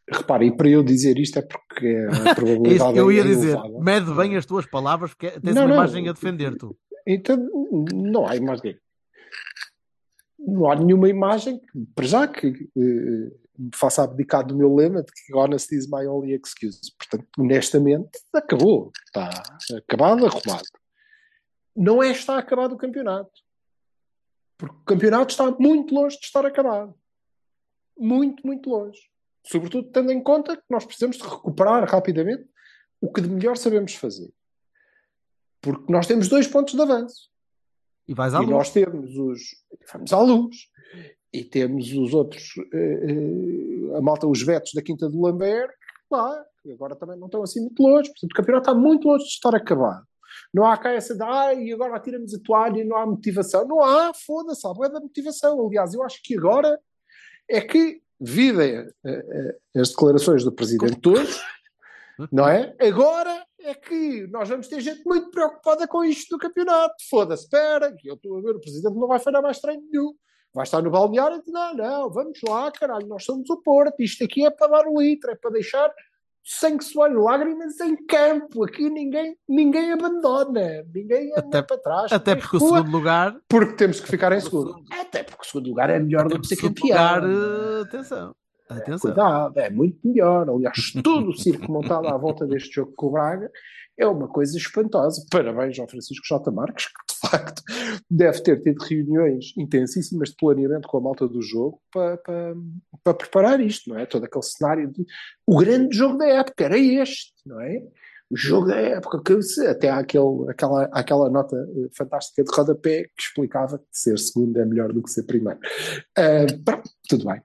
Speaker 3: Reparem, para eu dizer isto é porque a probabilidade
Speaker 1: é eu ia
Speaker 3: é
Speaker 1: dizer,
Speaker 3: elevada.
Speaker 1: mede bem as tuas palavras, que tens
Speaker 3: Não,
Speaker 1: uma
Speaker 3: não.
Speaker 1: imagem a defender tu.
Speaker 3: Então, não há imagem. Não há nenhuma imagem para já, que eh, me faça abdicar do meu lema de que honesty is my only excuse. Portanto, honestamente, acabou. Está acabado, arrumado. Não é está acabado o campeonato. Porque o campeonato está muito longe de estar acabado. Muito, muito longe. Sobretudo tendo em conta que nós precisamos de recuperar rapidamente o que de melhor sabemos fazer. Porque nós temos dois pontos de avanço.
Speaker 1: E vais à
Speaker 3: E
Speaker 1: luz.
Speaker 3: nós temos os. Vamos à luz. E temos os outros. eh, eh, a malta, os vetos da Quinta do Lambert, lá, que agora também não estão assim muito longe. Portanto, o campeonato está muito longe de estar acabado. Não há cá essa de, ai, e agora tiramos a toalha e não há motivação. Não há, foda-se, há bué da motivação. Aliás, eu acho que agora é que, vida eh, as declarações do Presidente hoje, não é? Agora é que nós vamos ter gente muito preocupada com isto do campeonato. Foda-se, espera, que eu estou a ver, o Presidente não vai falhar mais treino nenhum. Vai estar no balneário e diz, não, não, vamos lá, caralho, nós somos o Porto, isto aqui é para dar o litro, é para deixar sangue, suor lágrimas em campo. Aqui ninguém, ninguém abandona, ninguém anda
Speaker 1: Até-
Speaker 3: para trás.
Speaker 1: Até porque o
Speaker 3: recua,
Speaker 1: segundo lugar.
Speaker 3: porque temos que ficar em
Speaker 1: o
Speaker 3: segundo.
Speaker 1: segundo-
Speaker 3: Até porque o segundo lugar é melhor
Speaker 1: até
Speaker 3: do que ser
Speaker 1: o
Speaker 3: campeão.
Speaker 1: lugar, eh, atenção. Atenção.
Speaker 3: Cuidado, é muito melhor. Aliás, todo o circo montado à volta deste jogo com o Braga é uma coisa espantosa. Parabéns ao Francisco J. Marques, que de facto deve ter tido reuniões intensíssimas de planeamento com a malta do jogo para, para, para preparar isto, não é? Todo aquele cenário de. O grande jogo da época era este, não é? O jogo da época, que até há aquele, aquela, aquela nota eh, fantástica de rodapé que explicava que ser segundo é melhor do que ser primeiro. Ah, pronto, tudo bem.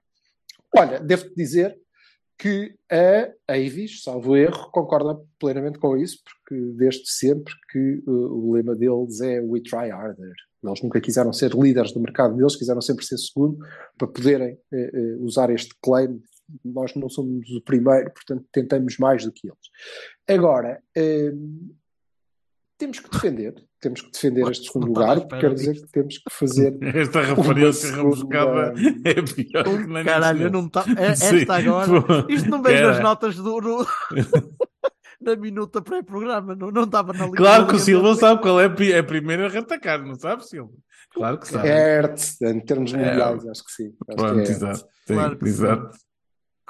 Speaker 3: Olha, devo-te dizer que a Avis, salvo erro, concorda plenamente com isso, porque desde sempre que uh, o lema deles é We Try Harder. Eles nunca quiseram ser líderes do mercado deles, quiseram sempre ser segundo para poderem eh, eh, usar este claim. Nós não somos o primeiro, portanto tentamos mais do que eles. Agora, temos que defender, temos que defender este segundo lugar, porque quer dizer que temos que fazer
Speaker 2: Esta referência rebuscada é pior que nem
Speaker 1: Caralho, eu
Speaker 2: isso.
Speaker 1: não tá... é- esta agora. Isto não vejo as notas do. no- na minuta pré-programa, não não estava na linha.
Speaker 2: Claro que o Silva
Speaker 1: da-
Speaker 2: sabe qual é a pri- é a primeira a retacar, não sabe, Silva? Claro que sabe.
Speaker 3: Certo, em termos
Speaker 2: É.
Speaker 3: mundiais, acho que sim. Acho
Speaker 2: Pronto,
Speaker 3: que é.
Speaker 2: exato. Sim,
Speaker 1: Claro que
Speaker 2: exato.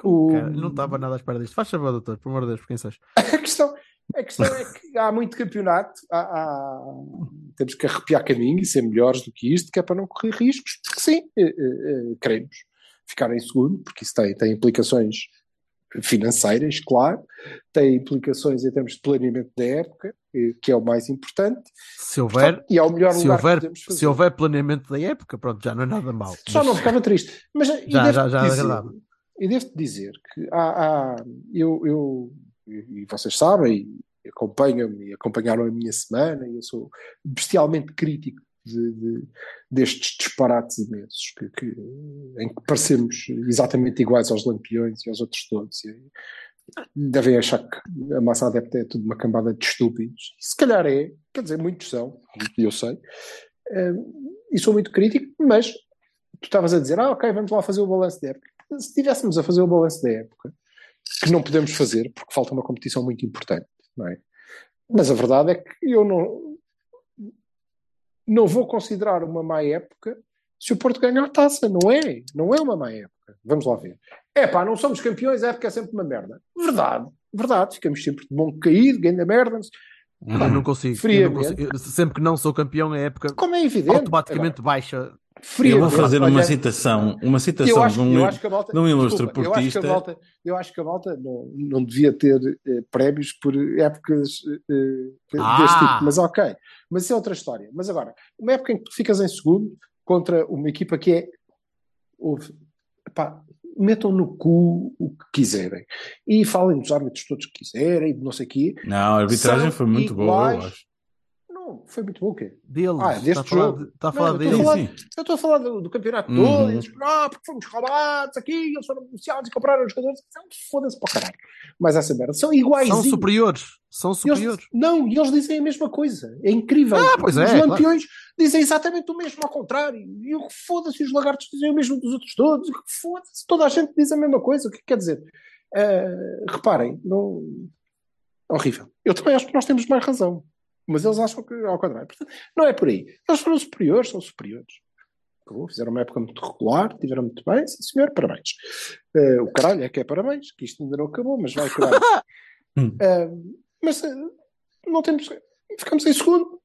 Speaker 3: O-
Speaker 1: Cara, não estava nada à espera disto. Faz favor, doutor, pelo amor de Deus, por quem seja.
Speaker 3: A questão, a questão é que há muito campeonato, há- há- temos que arrepiar caminho e ser melhores do que isto, que é para não correr riscos, porque sim, eh, eh, eh, queremos ficar em segundo, porque isso tem, tem implicações financeiras, claro, tem implicações em termos de planeamento da época, que é o mais importante,
Speaker 1: Se houver,
Speaker 3: e é o melhor lugar que
Speaker 1: houver,
Speaker 3: podemos fazer.
Speaker 1: se houver planeamento da época, pronto, já não é nada mau.
Speaker 3: Só
Speaker 1: Mas-
Speaker 3: não ficava triste. Mas
Speaker 1: Já- já- já é
Speaker 3: dizer. E devo-te dizer que há, há- eu, eu, e vocês sabem, e acompanham-me e acompanharam a minha semana, e eu sou bestialmente crítico de, de- destes disparates imensos, que, que- em que parecemos exatamente iguais aos lampiões e aos outros todos. E, devem achar que a massa adepta é tudo uma cambada de estúpidos. Se calhar é, quer dizer, muitos são, eu sei. E sou muito crítico, mas tu estavas a dizer, ah, ok, vamos lá fazer o balanço da época. Se estivéssemos a fazer o balanço da época, que não podemos fazer, porque falta uma competição muito importante, não é? Mas a verdade é que eu não, não vou considerar uma má época se o Porto ganhar a taça. Não é. Não é uma má época. Vamos lá ver. É pá, não somos campeões, a época é sempre uma merda. Verdade, verdade. Ficamos sempre de bom caído, ganha merda.
Speaker 1: Pá, não consigo. não consigo. Sempre que não sou campeão, a época
Speaker 3: Como é evidente.
Speaker 1: automaticamente baixa.
Speaker 2: Eu
Speaker 3: friamente,
Speaker 2: vou fazer uma
Speaker 3: olhando-
Speaker 2: citação, uma
Speaker 3: Eu
Speaker 2: citação
Speaker 3: acho,
Speaker 2: de um,
Speaker 3: eu acho que a malta,
Speaker 2: de um ilustre
Speaker 3: desculpa, eu acho que a
Speaker 2: portista.
Speaker 3: malta, eu acho que a malta não, não devia ter eh, prémios por épocas eh,
Speaker 1: Ah!
Speaker 3: deste tipo, mas ok. Mas isso é outra história. Mas agora, uma época em que tu ficas em segundo contra uma equipa que é. Ouve, epá, metam no cu o que quiserem e falem dos árbitros todos que quiserem e de não sei o quê.
Speaker 2: Não, a arbitragem
Speaker 3: São
Speaker 2: foi muito boa, eu
Speaker 3: iguais.
Speaker 2: acho.
Speaker 3: Não, foi muito bom o quê?
Speaker 1: Deles.
Speaker 3: Ah, deste
Speaker 1: está a falar,
Speaker 3: jogo.
Speaker 1: está a
Speaker 3: Não,
Speaker 1: falar
Speaker 3: eu
Speaker 1: deles.
Speaker 3: falar-
Speaker 2: sim.
Speaker 3: Eu estou a falar do, do campeonato
Speaker 2: Uhum.
Speaker 3: todo, eles, ah, porque fomos roubados aqui, eles foram negociados e compraram os jogadores. Então, Foda-se para caralho. Mas essa merda, são iguais.
Speaker 1: São superiores. São superiores.
Speaker 3: não, e eles dizem a mesma coisa. É incrível.
Speaker 1: Ah, pois é,
Speaker 3: Os
Speaker 1: claro.
Speaker 3: lampiões dizem exatamente o mesmo ao contrário. E o que foda-se, os lagartos dizem o mesmo dos outros todos. O que foda-se, toda a gente diz a mesma coisa. O que quer dizer? Ah, reparem, não... horrível. Eu também acho que nós temos mais razão. Mas eles acham que ao contrário. Portanto, não é por aí. Eles foram superiores, são superiores. Acabou, fizeram uma época muito regular, tiveram muito bem, sim senhor, parabéns. Eh, o caralho é que é parabéns, que isto ainda não acabou, mas vai acabar. Eh, mas eh, não temos. Ficamos em segundo,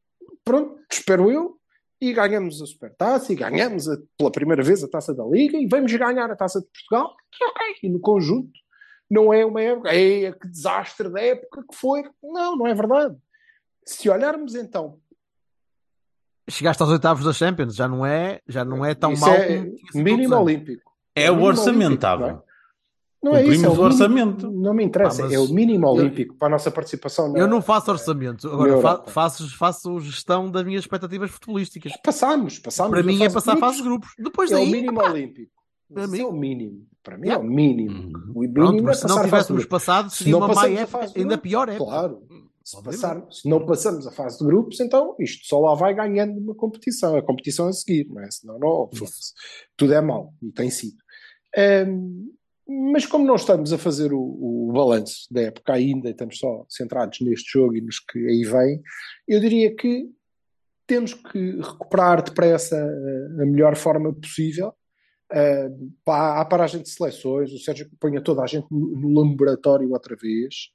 Speaker 3: pronto, espero eu, e ganhamos a Supertaça, e ganhamos a- pela primeira vez a Taça da Liga, e vamos ganhar a Taça de Portugal, e ok, e no conjunto. Não é uma época, é que desastre da época que foi. Não, não é verdade. Se olharmos então
Speaker 1: Chegaste aos oitavos da Champions, já não é, já não é tão mal
Speaker 3: é mínimo olímpico.
Speaker 2: É o
Speaker 3: mínimo
Speaker 2: orçamentável.
Speaker 3: não é? É isso, é o
Speaker 2: o
Speaker 3: mínimo-
Speaker 2: orçamento.
Speaker 3: Não me interessa,
Speaker 1: Ah,
Speaker 3: é o mínimo
Speaker 1: eu-
Speaker 3: olímpico para a nossa participação. na-
Speaker 1: Eu não faço orçamento, agora fa faço, faço gestão das minhas expectativas futebolísticas.
Speaker 3: Passámos, passámos.
Speaker 1: Para
Speaker 3: na
Speaker 1: mim é passar a
Speaker 3: grupos.
Speaker 1: fase de grupos. Depois
Speaker 3: É o
Speaker 1: daí,
Speaker 3: mínimo
Speaker 1: epá,
Speaker 3: olímpico.
Speaker 1: Para
Speaker 3: Isso
Speaker 1: mim-
Speaker 3: é o mínimo. Para mim é o mínimo.
Speaker 2: Uhum.
Speaker 3: O mínimo
Speaker 1: pronto,
Speaker 3: é
Speaker 1: se não tivéssemos passado,
Speaker 3: Se
Speaker 1: seria uma má
Speaker 3: passamos
Speaker 1: época, ainda pior época.
Speaker 3: Claro. Se, passar, se não passamos a fase de grupos, então isto só lá vai ganhando uma competição. A competição a seguir, não é? Senão não, tudo é mau e tem sido. Ahm, mas como não estamos a fazer o, o balanço da época ainda, e estamos só centrados neste jogo e nos que aí vem, eu diria que temos que recuperar depressa a, a melhor forma possível. Uh, para a paragem de seleções, o Sérgio ponha toda a gente no, no laboratório outra vez,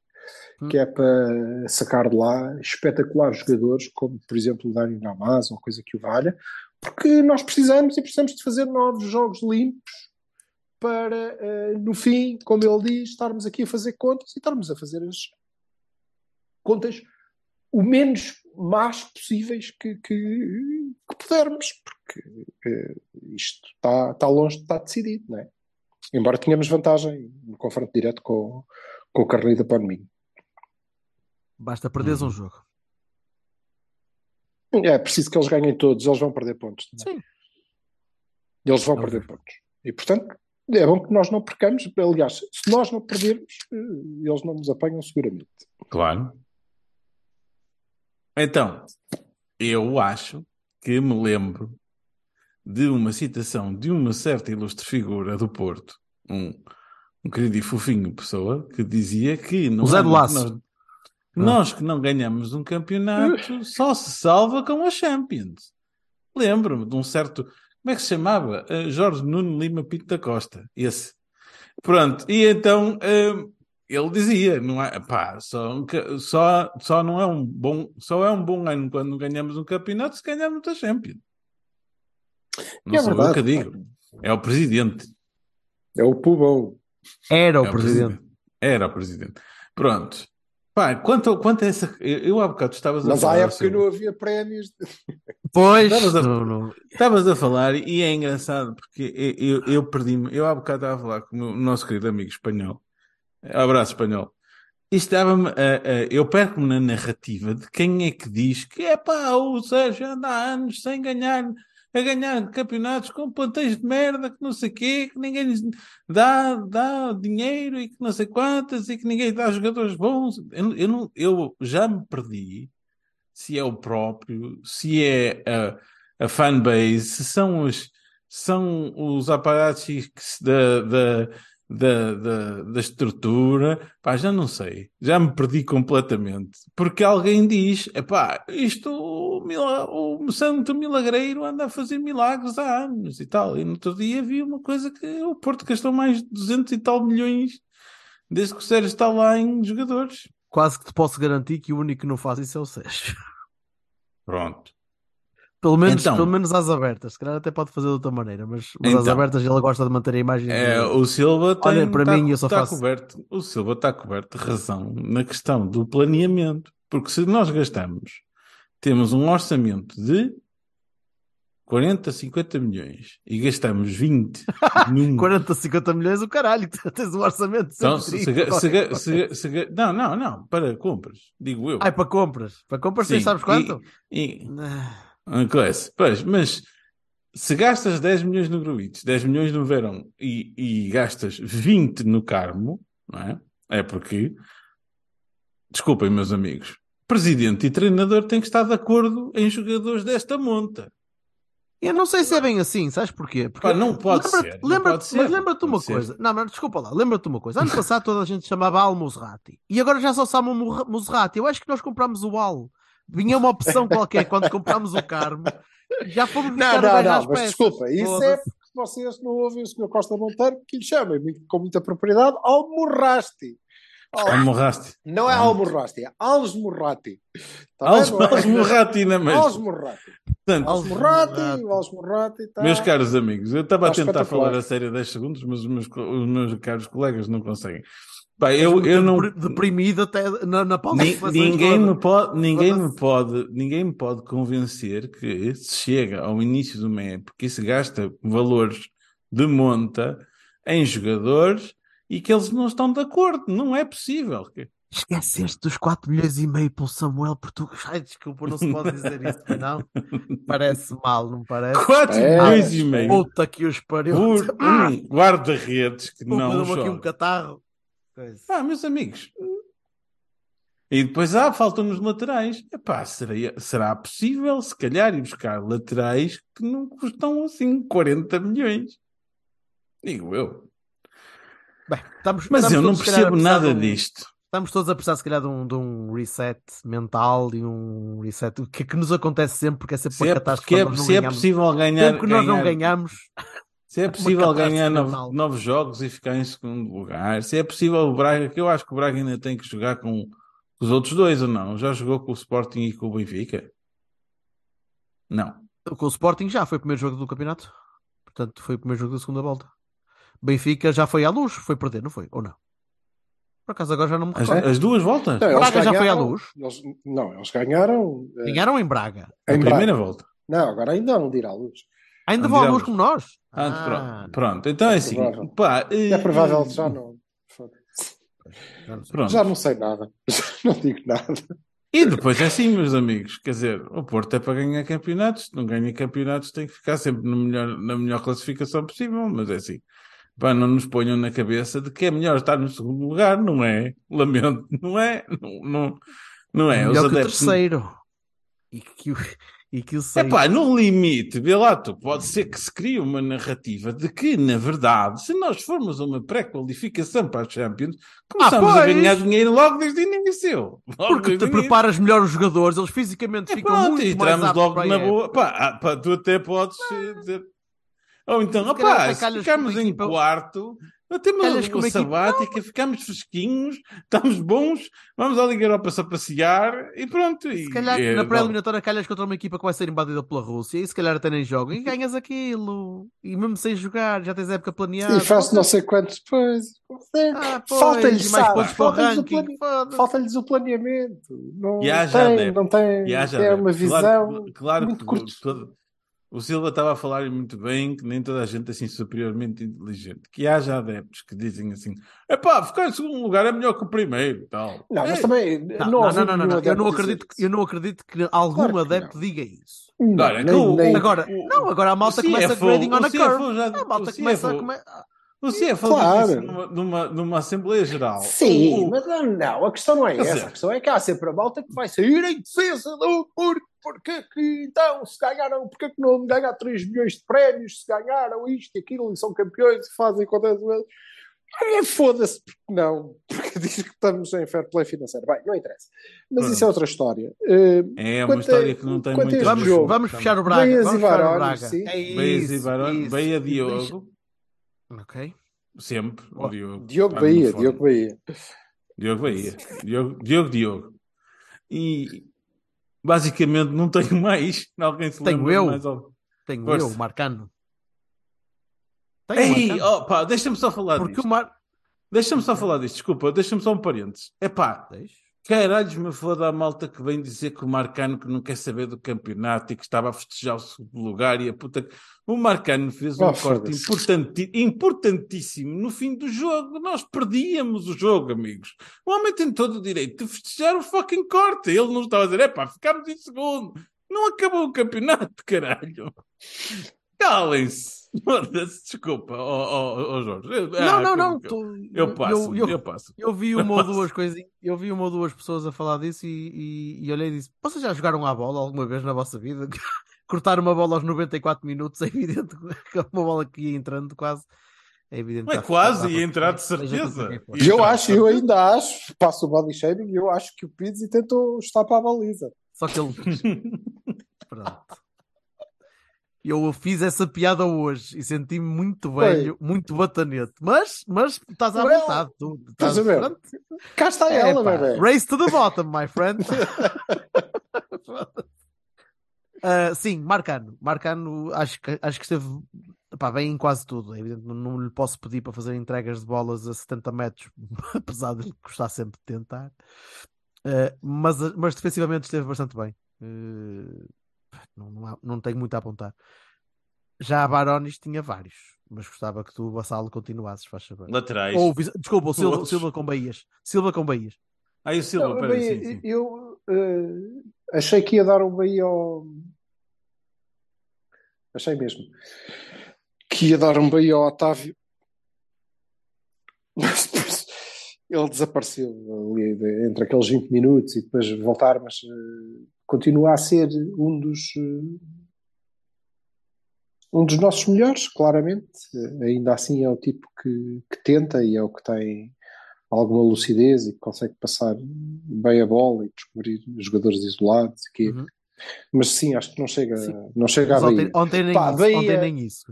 Speaker 1: Hum.
Speaker 3: que é para sacar de lá espetaculares jogadores, como por exemplo o Dani Namaz, ou coisa que o valha, porque nós precisamos e precisamos de fazer novos jogos limpos para, uh, no fim, como ele diz, estarmos aqui a fazer contas e estarmos a fazer as contas o menos más possíveis que, que, que pudermos, porque uh, isto está, está longe de estar decidido, não é? Embora tenhamos vantagem no confronto direto com, com o Carneiro da Panminho.
Speaker 1: Basta perderes
Speaker 2: Uhum.
Speaker 1: um jogo.
Speaker 3: É preciso que eles ganhem todos, eles vão perder pontos. também.
Speaker 1: Sim.
Speaker 3: Eles vão
Speaker 1: Óbvio.
Speaker 3: perder pontos. E portanto, é bom que nós não percamos. Aliás, se nós não perdermos, eh, eles não nos apanham seguramente.
Speaker 2: Claro. Então, eu acho que me lembro de uma citação de uma certa ilustre figura do Porto, um, um querido e fofinho pessoa, que dizia que não
Speaker 1: O Zé
Speaker 2: há-
Speaker 1: do Laço.
Speaker 2: nós, nós que não ganhamos um campeonato só se salva com a Champions. Lembro-me de um certo. Como é que se chamava? Eh, Jorge Nuno Lima Pinto da Costa. Esse. Pronto. E então eh, ele dizia, não é, pá, só, só, só não é um bom, só é um bom ano quando ganhamos um campeonato se ganharmos a Champions. Não
Speaker 3: É
Speaker 2: sou eu
Speaker 3: verdade.
Speaker 2: que digo. É o presidente.
Speaker 3: É o pulmão.
Speaker 1: Era o
Speaker 2: É
Speaker 1: presidente.
Speaker 2: Era o presidente. Pronto. Pá, quanto, quanto a essa. Eu, há bocado estavas a
Speaker 3: Mas à
Speaker 2: falar
Speaker 3: época
Speaker 2: sobre-
Speaker 3: não havia prémios.
Speaker 1: Pois,
Speaker 2: Estavas a-
Speaker 1: não, não.
Speaker 2: Estavas a falar e é engraçado porque eu, eu, eu perdi-me. Eu há bocado estava a falar com o nosso querido amigo espanhol. Abraço espanhol. E estava-me eu perco-me na narrativa de quem é que diz que é pá, o Sérgio anda há anos sem ganhar, a ganhar campeonatos com plantéis de merda, que não sei quê, que ninguém lhes dá, dá dinheiro e que não sei quantas e que ninguém dá jogadores bons. Eu, eu, não, eu já me perdi se é o próprio, se é a, a fanbase, se são os, são os aparatos da, da, da, da, estrutura, pá, já não sei, já me perdi completamente, porque alguém diz, epá, isto, o, o Santo Milagreiro anda a fazer milagres há anos e tal, e no outro dia vi uma coisa que o Porto gastou mais de 200 e tal milhões desde que o Sérgio está lá em jogadores.
Speaker 1: Quase que te posso garantir que o único que não faz isso é o Sérgio.
Speaker 2: Pronto.
Speaker 1: Pelo menos,
Speaker 2: Então.
Speaker 1: pelo menos às abertas. Se calhar até pode fazer de outra maneira, mas, mas às
Speaker 2: Então.
Speaker 1: abertas ele gosta de manter a imagem.
Speaker 2: É,
Speaker 1: de-
Speaker 2: o Silva tem,
Speaker 1: Olha, para
Speaker 2: tá,
Speaker 1: mim, eu só
Speaker 2: tá
Speaker 1: faço-
Speaker 2: coberto, o Silva está coberto de razão na questão do planeamento. Porque se nós gastamos, temos um orçamento de 40, 50 milhões e gastamos 20 num...
Speaker 1: 40, 50 milhões, o caralho, tens um orçamento de
Speaker 2: Então, se,
Speaker 1: 130,
Speaker 2: se, ga- se, ga-
Speaker 1: qualquer
Speaker 2: se, ga- se ga- não, não, não, para compras, digo eu.
Speaker 1: Ai, para compras. Para compras,
Speaker 2: Sim,
Speaker 1: sabes quanto?
Speaker 2: E,
Speaker 1: Ah,
Speaker 2: Ah, classe. Pois, mas se gastas 10 milhões no Gruites, 10 milhões no Verão e, e gastas 20 no Carmo, não é? É porque, desculpem, meus amigos, presidente e treinador têm que estar de acordo em jogadores desta monta.
Speaker 1: Eu não sei se é bem assim, sabes porquê? Porque
Speaker 2: Pá, não pode
Speaker 1: lembra-te-
Speaker 2: ser, pode
Speaker 1: mas lembra-te uma
Speaker 2: pode ser.
Speaker 1: coisa. Não, mas desculpa lá, lembra-te uma coisa. Ano passado toda a gente chamava Al Muserati e agora já só chama Mu- Muserati. Eu acho que nós comprámos o Al. Vinha uma opção qualquer quando comprámos o Carmo. Já fomos
Speaker 3: Não,
Speaker 1: buscar
Speaker 3: não, não,
Speaker 1: às
Speaker 3: mas
Speaker 1: peças.
Speaker 3: desculpa, isso é porque vocês não ouvem o Sr. Costa Monteiro que lhe chamam muito- com muita propriedade Almorrasti. Al-
Speaker 2: Almorraste.
Speaker 3: Não é
Speaker 2: Pronto.
Speaker 3: Almorrasti, é Alsmorrati. Tá bem,
Speaker 2: Als-
Speaker 3: não é?
Speaker 2: Alsmorrati na mesma.
Speaker 3: Alsmorrati. Alsmorrati, Alsmorrati. Tá.
Speaker 2: Meus caros amigos, eu estava a tentar falar a sério 10 segundos, mas os meus, os meus caros colegas não conseguem. Pá, eu, eu não.
Speaker 1: Depri- Deprimido até na, na pausa
Speaker 2: Ni- ninguém
Speaker 1: toda.
Speaker 2: me pode, ninguém me pode, ninguém me pode convencer que se chega ao início de uma época e se gasta valores de monta em jogadores e que eles não estão de acordo. Não é possível.
Speaker 1: Esqueceste dos 4 milhões e meio pelo Samuel Portugal. Ai, desculpa, não se pode dizer isso, não? Parece mal, não parece?
Speaker 2: 4
Speaker 3: É.
Speaker 2: milhões e meio
Speaker 1: Puta que os pariu.
Speaker 2: por um guarda-redes que
Speaker 1: Pô,
Speaker 2: não
Speaker 1: deu-me aqui
Speaker 2: joga.
Speaker 1: um catarro. Coisa.
Speaker 2: Ah, meus amigos. E depois, ah, faltam-nos laterais. Epá, será, será possível, se calhar, ir buscar laterais que não custam assim 40 milhões. Digo eu.
Speaker 1: Bem, estamos,
Speaker 2: Mas
Speaker 1: estamos
Speaker 2: eu não
Speaker 1: se
Speaker 2: percebo nada
Speaker 1: um-
Speaker 2: disto.
Speaker 1: Estamos todos a precisar, se calhar, de um, de um reset mental e um reset que, que nos acontece sempre, porque é sempre
Speaker 2: Se
Speaker 1: uma
Speaker 2: é,
Speaker 1: catástrofe
Speaker 2: é,
Speaker 1: nós não
Speaker 2: se é possível ganhar,
Speaker 1: Sempre que nós não ganhamos,
Speaker 2: se é possível ganhar nove- novos jogos e ficar em segundo lugar, se é possível o Braga, que eu acho que o Braga ainda tem que jogar com os outros dois ou não? Já jogou com o Sporting e com o Benfica? Não.
Speaker 1: com o Sporting já foi o primeiro jogo do campeonato. Portanto, foi o primeiro jogo da segunda volta. Benfica já foi à luz, foi perder, não foi? Ou não? Por acaso agora já não me
Speaker 2: As,
Speaker 1: recordo.
Speaker 2: as duas voltas?
Speaker 3: Não,
Speaker 1: Braga já foi à
Speaker 3: ganharam-
Speaker 1: luz?
Speaker 3: eles- não, eles ganharam eh,
Speaker 1: Ganharam em Braga.
Speaker 2: A
Speaker 3: em
Speaker 2: primeira
Speaker 3: Braga.
Speaker 2: volta.
Speaker 3: Não, agora ainda não de ir à luz.
Speaker 1: Ainda vão luz. como nós.
Speaker 2: Ah,
Speaker 1: Ah,
Speaker 2: pronto, pronto. Então é assim.
Speaker 3: provável.
Speaker 2: Pá,
Speaker 3: É
Speaker 2: eh,
Speaker 3: provável que já não. foda-se.
Speaker 1: já não sei.
Speaker 2: Pronto.
Speaker 3: Já não nada. digo nada.
Speaker 2: E depois é assim, meus amigos. Quer dizer, o Porto é para ganhar campeonatos. Se não ganha campeonatos, tem que ficar sempre no melhor, na melhor classificação possível. Mas é assim. Pá, não nos ponham na cabeça de que é melhor estar no segundo lugar. Não é. Lamento. Não é. Não, não, não é. Os
Speaker 1: Melhor que o
Speaker 2: adeptos-
Speaker 1: terceiro. E que o, e que o
Speaker 2: É pá, no limite, vê lá tu, pode ser que se crie uma narrativa de que, na verdade, se nós formos a uma pré-qualificação para a Champions, começamos a
Speaker 1: Ah, pois.
Speaker 2: ganhar dinheiro logo desde o início. Logo
Speaker 1: Porque te preparas melhor os jogadores, eles fisicamente
Speaker 2: E
Speaker 1: ficam
Speaker 2: pronto,
Speaker 1: muito
Speaker 2: e
Speaker 1: mais aptos
Speaker 2: logo na
Speaker 1: a
Speaker 2: boa. Pá, ah, pá, tu até podes eh, dizer. Ou então,
Speaker 1: se
Speaker 2: ficarmos
Speaker 1: com uma
Speaker 2: em
Speaker 1: equipa-
Speaker 2: quarto, não temos
Speaker 1: Calhas
Speaker 2: uma sabática, ficamos fresquinhos, estamos bons, vamos à Liga Europa só passear e pronto.
Speaker 1: Se
Speaker 2: e,
Speaker 1: calhar
Speaker 2: eh,
Speaker 1: na pré-eliminatória calhas contra uma equipa que vai ser invadida pela Rússia e se calhar até nem jogam e ganhas aquilo. E mesmo sem jogar, já tens a época planeada.
Speaker 3: E faço não sei quantos depois.
Speaker 1: Ah,
Speaker 3: Falta-lhes
Speaker 1: mais
Speaker 3: sabe,
Speaker 1: pontos para o
Speaker 3: falta-lhes o. Falta-lhes o planeamento. Não
Speaker 2: E há
Speaker 3: tem,
Speaker 2: adeptos.
Speaker 3: não tem,
Speaker 2: E há
Speaker 3: tem
Speaker 2: adeptos.
Speaker 3: uma visão
Speaker 2: Claro, claro
Speaker 3: muito curta.
Speaker 2: O Silva estava a falar muito bem que nem toda a gente é assim superiormente inteligente. Que haja adeptos que dizem assim: é pá, ficar em segundo lugar é melhor que o primeiro. Tal.
Speaker 3: Não, mas
Speaker 2: Ei,
Speaker 3: também
Speaker 1: Não,
Speaker 3: não,
Speaker 1: não, não, não, não, Eu não acredito, que- eu não acredito que algum
Speaker 3: Claro que
Speaker 1: adepto
Speaker 3: não.
Speaker 1: diga isso.
Speaker 3: Não,
Speaker 2: Olha,
Speaker 3: nem-
Speaker 2: que o-
Speaker 3: nem-
Speaker 1: Agora,
Speaker 2: o-
Speaker 1: não, agora a malta
Speaker 2: o
Speaker 1: começa
Speaker 2: CFO
Speaker 1: grading on a
Speaker 2: CFO
Speaker 1: curve.
Speaker 2: já-
Speaker 1: A malta começa a
Speaker 2: CFO
Speaker 1: come-
Speaker 2: O CFO
Speaker 3: Claro.
Speaker 2: disse numa, numa, numa Assembleia Geral.
Speaker 3: Sim,
Speaker 2: O-
Speaker 3: mas não, não, a questão não é
Speaker 2: Quer
Speaker 3: essa.
Speaker 2: dizer-
Speaker 3: A questão é que há sempre a malta que vai sair em defesa do Porto. Porque que então, se ganharam, porque que não ganhar 3 milhões de prémios? Se ganharam isto e aquilo e são campeões e fazem quantas vezes. Ai, Foda-se, porque não? Porque diz que estamos em fair play financeiro. Bem, não interessa. Mas
Speaker 2: Pronto.
Speaker 3: isso é outra história. Eh,
Speaker 2: É uma
Speaker 3: Quanto
Speaker 2: história
Speaker 3: a-
Speaker 2: que não tem
Speaker 3: este
Speaker 1: Vamos,
Speaker 3: jogo,
Speaker 1: vamos fechar o Braga.
Speaker 3: Beias
Speaker 1: Vamos
Speaker 3: e
Speaker 1: fechar o
Speaker 3: Varones,
Speaker 1: Braga.
Speaker 3: sim.
Speaker 1: É
Speaker 2: Beias e Barões. Beia Diogo,
Speaker 1: Ok.
Speaker 2: sempre. O Diogo,
Speaker 3: Diogo Bahia. Diogo. Bahia.
Speaker 2: Diogo Bahia. Diogo, Diogo, Diogo. E basicamente não tenho mais. Alguém se
Speaker 1: Tenho
Speaker 2: lembra
Speaker 1: eu.
Speaker 2: mais algo?
Speaker 1: Tenho
Speaker 2: Força.
Speaker 1: eu, o Marcano. Tenho
Speaker 2: Ei,
Speaker 1: Marcano.
Speaker 2: oh, pá, deixa-me só falar
Speaker 1: Porque
Speaker 2: disto.
Speaker 1: o Mar...
Speaker 2: Deixa-me só falar disto, desculpa, deixa-me só um parênteses. É pá,
Speaker 1: Deixa.
Speaker 2: Caralhos, me foda a malta que vem dizer que o Marcano que não quer saber do campeonato e que estava a festejar o segundo lugar e a puta. que- O Marcano fez um
Speaker 3: Oh,
Speaker 2: corte importanti- importantíssimo no fim do jogo. Nós perdíamos o jogo, amigos. O homem tem todo o direito de festejar o fucking corte. Ele não estava a dizer, é pá, ficámos em segundo. Não acabou o campeonato, caralho. Calem-se. Desculpa, ó ó, ó, Jorge.
Speaker 1: Não,
Speaker 2: ah,
Speaker 1: não, não.
Speaker 2: eu-
Speaker 1: tu-
Speaker 2: Eu passo,
Speaker 1: eu,
Speaker 2: eu,
Speaker 1: eu,
Speaker 2: passo.
Speaker 1: eu vi uma ou duas coisinhas, eu vi uma ou duas pessoas a falar disso e, e, e olhei e disse: Vocês já jogaram à bola alguma vez na vossa vida? Cortar uma bola aos 94 minutos é evidente que uma bola que ia entrando quase. É evidente
Speaker 2: Não é quase, ia entrar de certeza.
Speaker 3: E eu acho, eu ainda acho, passo o body shaming, e eu acho que o Pizzi tentou estar para a baliza.
Speaker 1: Só que ele. Pronto. Eu fiz essa piada hoje e senti-me muito velho, muito batanete. Mas, mas estás à vontade. Tu,
Speaker 3: Estás a ver? Cá está
Speaker 1: É,
Speaker 3: ela, bebê.
Speaker 1: Race to the bottom, my friend. Ah, sim, Marcano. Marcano acho que, acho que esteve pá, bem em quase tudo. É evidente, não, não lhe posso pedir para fazer entregas de bolas a 70 metros, apesar de custar sempre tentar. Ah, mas, mas defensivamente esteve bastante bem. Ah, não, não, há- não tenho muito a apontar. Já a Barones tinha vários, mas gostava que tu, Vassalo, continuasses, faz favor.
Speaker 2: Laterais.
Speaker 1: Ou, desculpa, o Silva. Silva com Bahias. Silva com Bahias.
Speaker 2: Aí o Silva, peraí, sim, sim.
Speaker 3: Eu eh, achei que ia dar um Bahia ao. Achei mesmo. Que ia dar um Bahia ao Otávio. Mas depois ele desapareceu ali entre aqueles 20 minutos e depois voltar, mas eh, continua a ser um dos. eh, um dos nossos melhores, claramente. Ainda assim é o tipo que, que tenta e é o que tem alguma lucidez e que consegue passar bem a bola e descobrir jogadores isolados e quê.
Speaker 1: Uhum.
Speaker 3: Mas sim, acho que não chega,
Speaker 1: Sim.
Speaker 3: não chega a
Speaker 1: Mas ontem,
Speaker 3: Bahia.
Speaker 1: ontem nem
Speaker 3: Pá,
Speaker 1: isso,
Speaker 3: Bahia-
Speaker 1: ontem nem isso.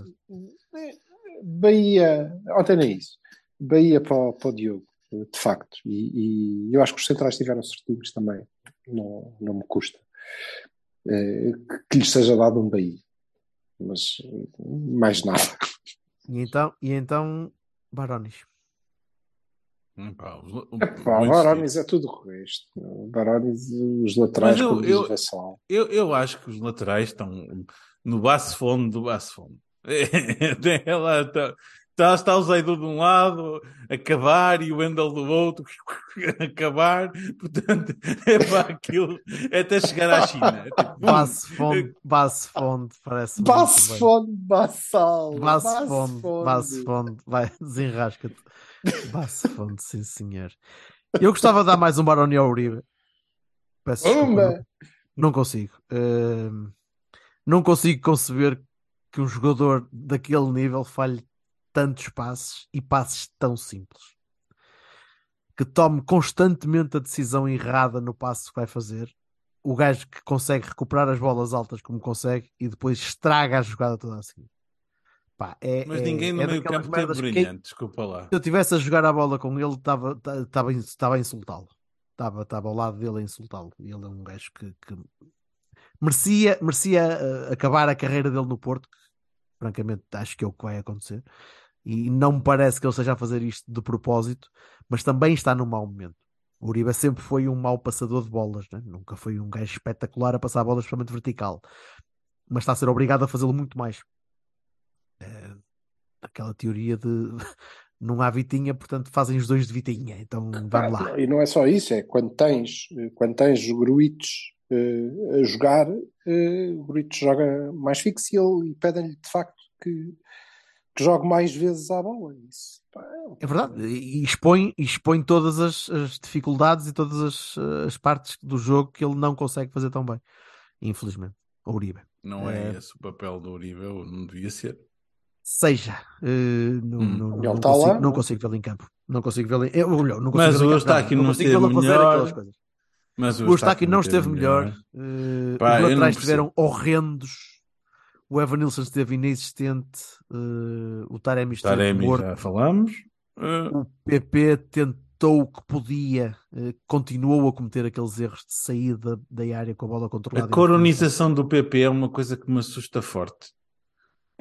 Speaker 3: Bahia, ontem nem isso. Bahia para, o- para o Diogo, de facto. E, e eu acho que os centrais tiveram certinhos também. Não, não me custa. Eh, que lhes seja dado um Bahia. Mas mais nada.
Speaker 1: E então, e então Barones.
Speaker 2: O-
Speaker 3: Epá, Barones é tudo o resto. Barones, os laterais,
Speaker 2: Mas eu-
Speaker 3: como diz
Speaker 2: eu-. Eu, eu acho que os laterais estão no baço fundo do baço fundo. Tem lá, está, está, está o Zaidu de um lado, acabar, e o Wendel do outro, acabar. Portanto, é para aquilo, é até chegar à China. É tipo,
Speaker 1: Base Fonde, Base Fonde, parece
Speaker 3: Basse Fonde, Bassal.
Speaker 1: Base Fonde, Base Fonde, vai, desenrasca-te. Base Fonde, sim senhor. Eu gostava de dar mais um Baroni ao Uribe. Peço desculpa,
Speaker 3: Uma!
Speaker 1: não, consigo. Ahm, não consigo conceber que um jogador daquele nível falhe tantos passes e passes tão simples. Que tome constantemente a decisão errada no passo que vai fazer. O gajo que consegue recuperar as bolas altas como consegue e depois estraga a jogada toda assim. Pá, é,
Speaker 2: Mas
Speaker 1: é-
Speaker 2: ninguém no
Speaker 1: é
Speaker 2: meio campo teve
Speaker 1: merdas que-
Speaker 2: brilhante, desculpa lá.
Speaker 1: se eu estivesse a jogar a bola com ele, estava estava estava a insultá-lo. Estava estava ao lado dele a insultá-lo. E Ele é um gajo que, que merecia, merecia eh, acabar a carreira dele no Porto. que, francamente, acho que é o que vai acontecer. E não me parece que ele esteja a fazer isto de propósito, mas também está num mau momento. O Uribe sempre foi um mau passador de bolas, né? nunca foi um gajo espetacular a passar bolas, especialmente vertical, mas está a ser obrigado a fazê-lo muito mais. Eh, aquela teoria de não há Vitinha, portanto fazem os dois de Vitinha. Então vamos lá.
Speaker 3: Ah, E não é só isso, é quando tens, quando tens gruitos eh, a jogar, eh, o gruitos joga mais fixo e, ele- e pedem-lhe de facto que, que jogue mais vezes à bola. Isso, pá, é
Speaker 1: É verdade, e expõe, expõe todas as, as dificuldades e todas as, as partes do jogo que ele não consegue fazer tão bem, infelizmente. O Uribe.
Speaker 2: Não é
Speaker 1: É.
Speaker 2: esse o papel do Uribe, ou não devia ser.
Speaker 1: Seja, eh, não,
Speaker 2: Hum.
Speaker 1: não,
Speaker 3: Ele
Speaker 1: não,
Speaker 3: tá
Speaker 1: consigo,
Speaker 3: lá,
Speaker 1: não
Speaker 3: não?
Speaker 1: consigo vê-lo em campo. Não consigo vê-lo em... eu, olha, não consigo
Speaker 2: Mas o
Speaker 1: não,
Speaker 2: Eustáquio
Speaker 1: não
Speaker 2: não
Speaker 1: consigo
Speaker 2: esteve
Speaker 1: vê-lo a fazer
Speaker 2: melhor.
Speaker 1: aquelas coisas.
Speaker 2: Mas
Speaker 1: O Eustáquio não esteve melhor.
Speaker 2: melhor.
Speaker 1: eh,
Speaker 2: Pá,
Speaker 1: os
Speaker 2: não
Speaker 1: laterais estiveram horrendos. O Evanilson esteve inexistente. eh, o Taremi esteve
Speaker 2: Taremi
Speaker 1: morto.
Speaker 2: já falamos. Eh,
Speaker 1: O PP acreditou que podia, eh, continuou a cometer aqueles erros de saída da área com a bola
Speaker 2: A
Speaker 1: controlada.
Speaker 2: coronização do PP é uma coisa que me assusta forte.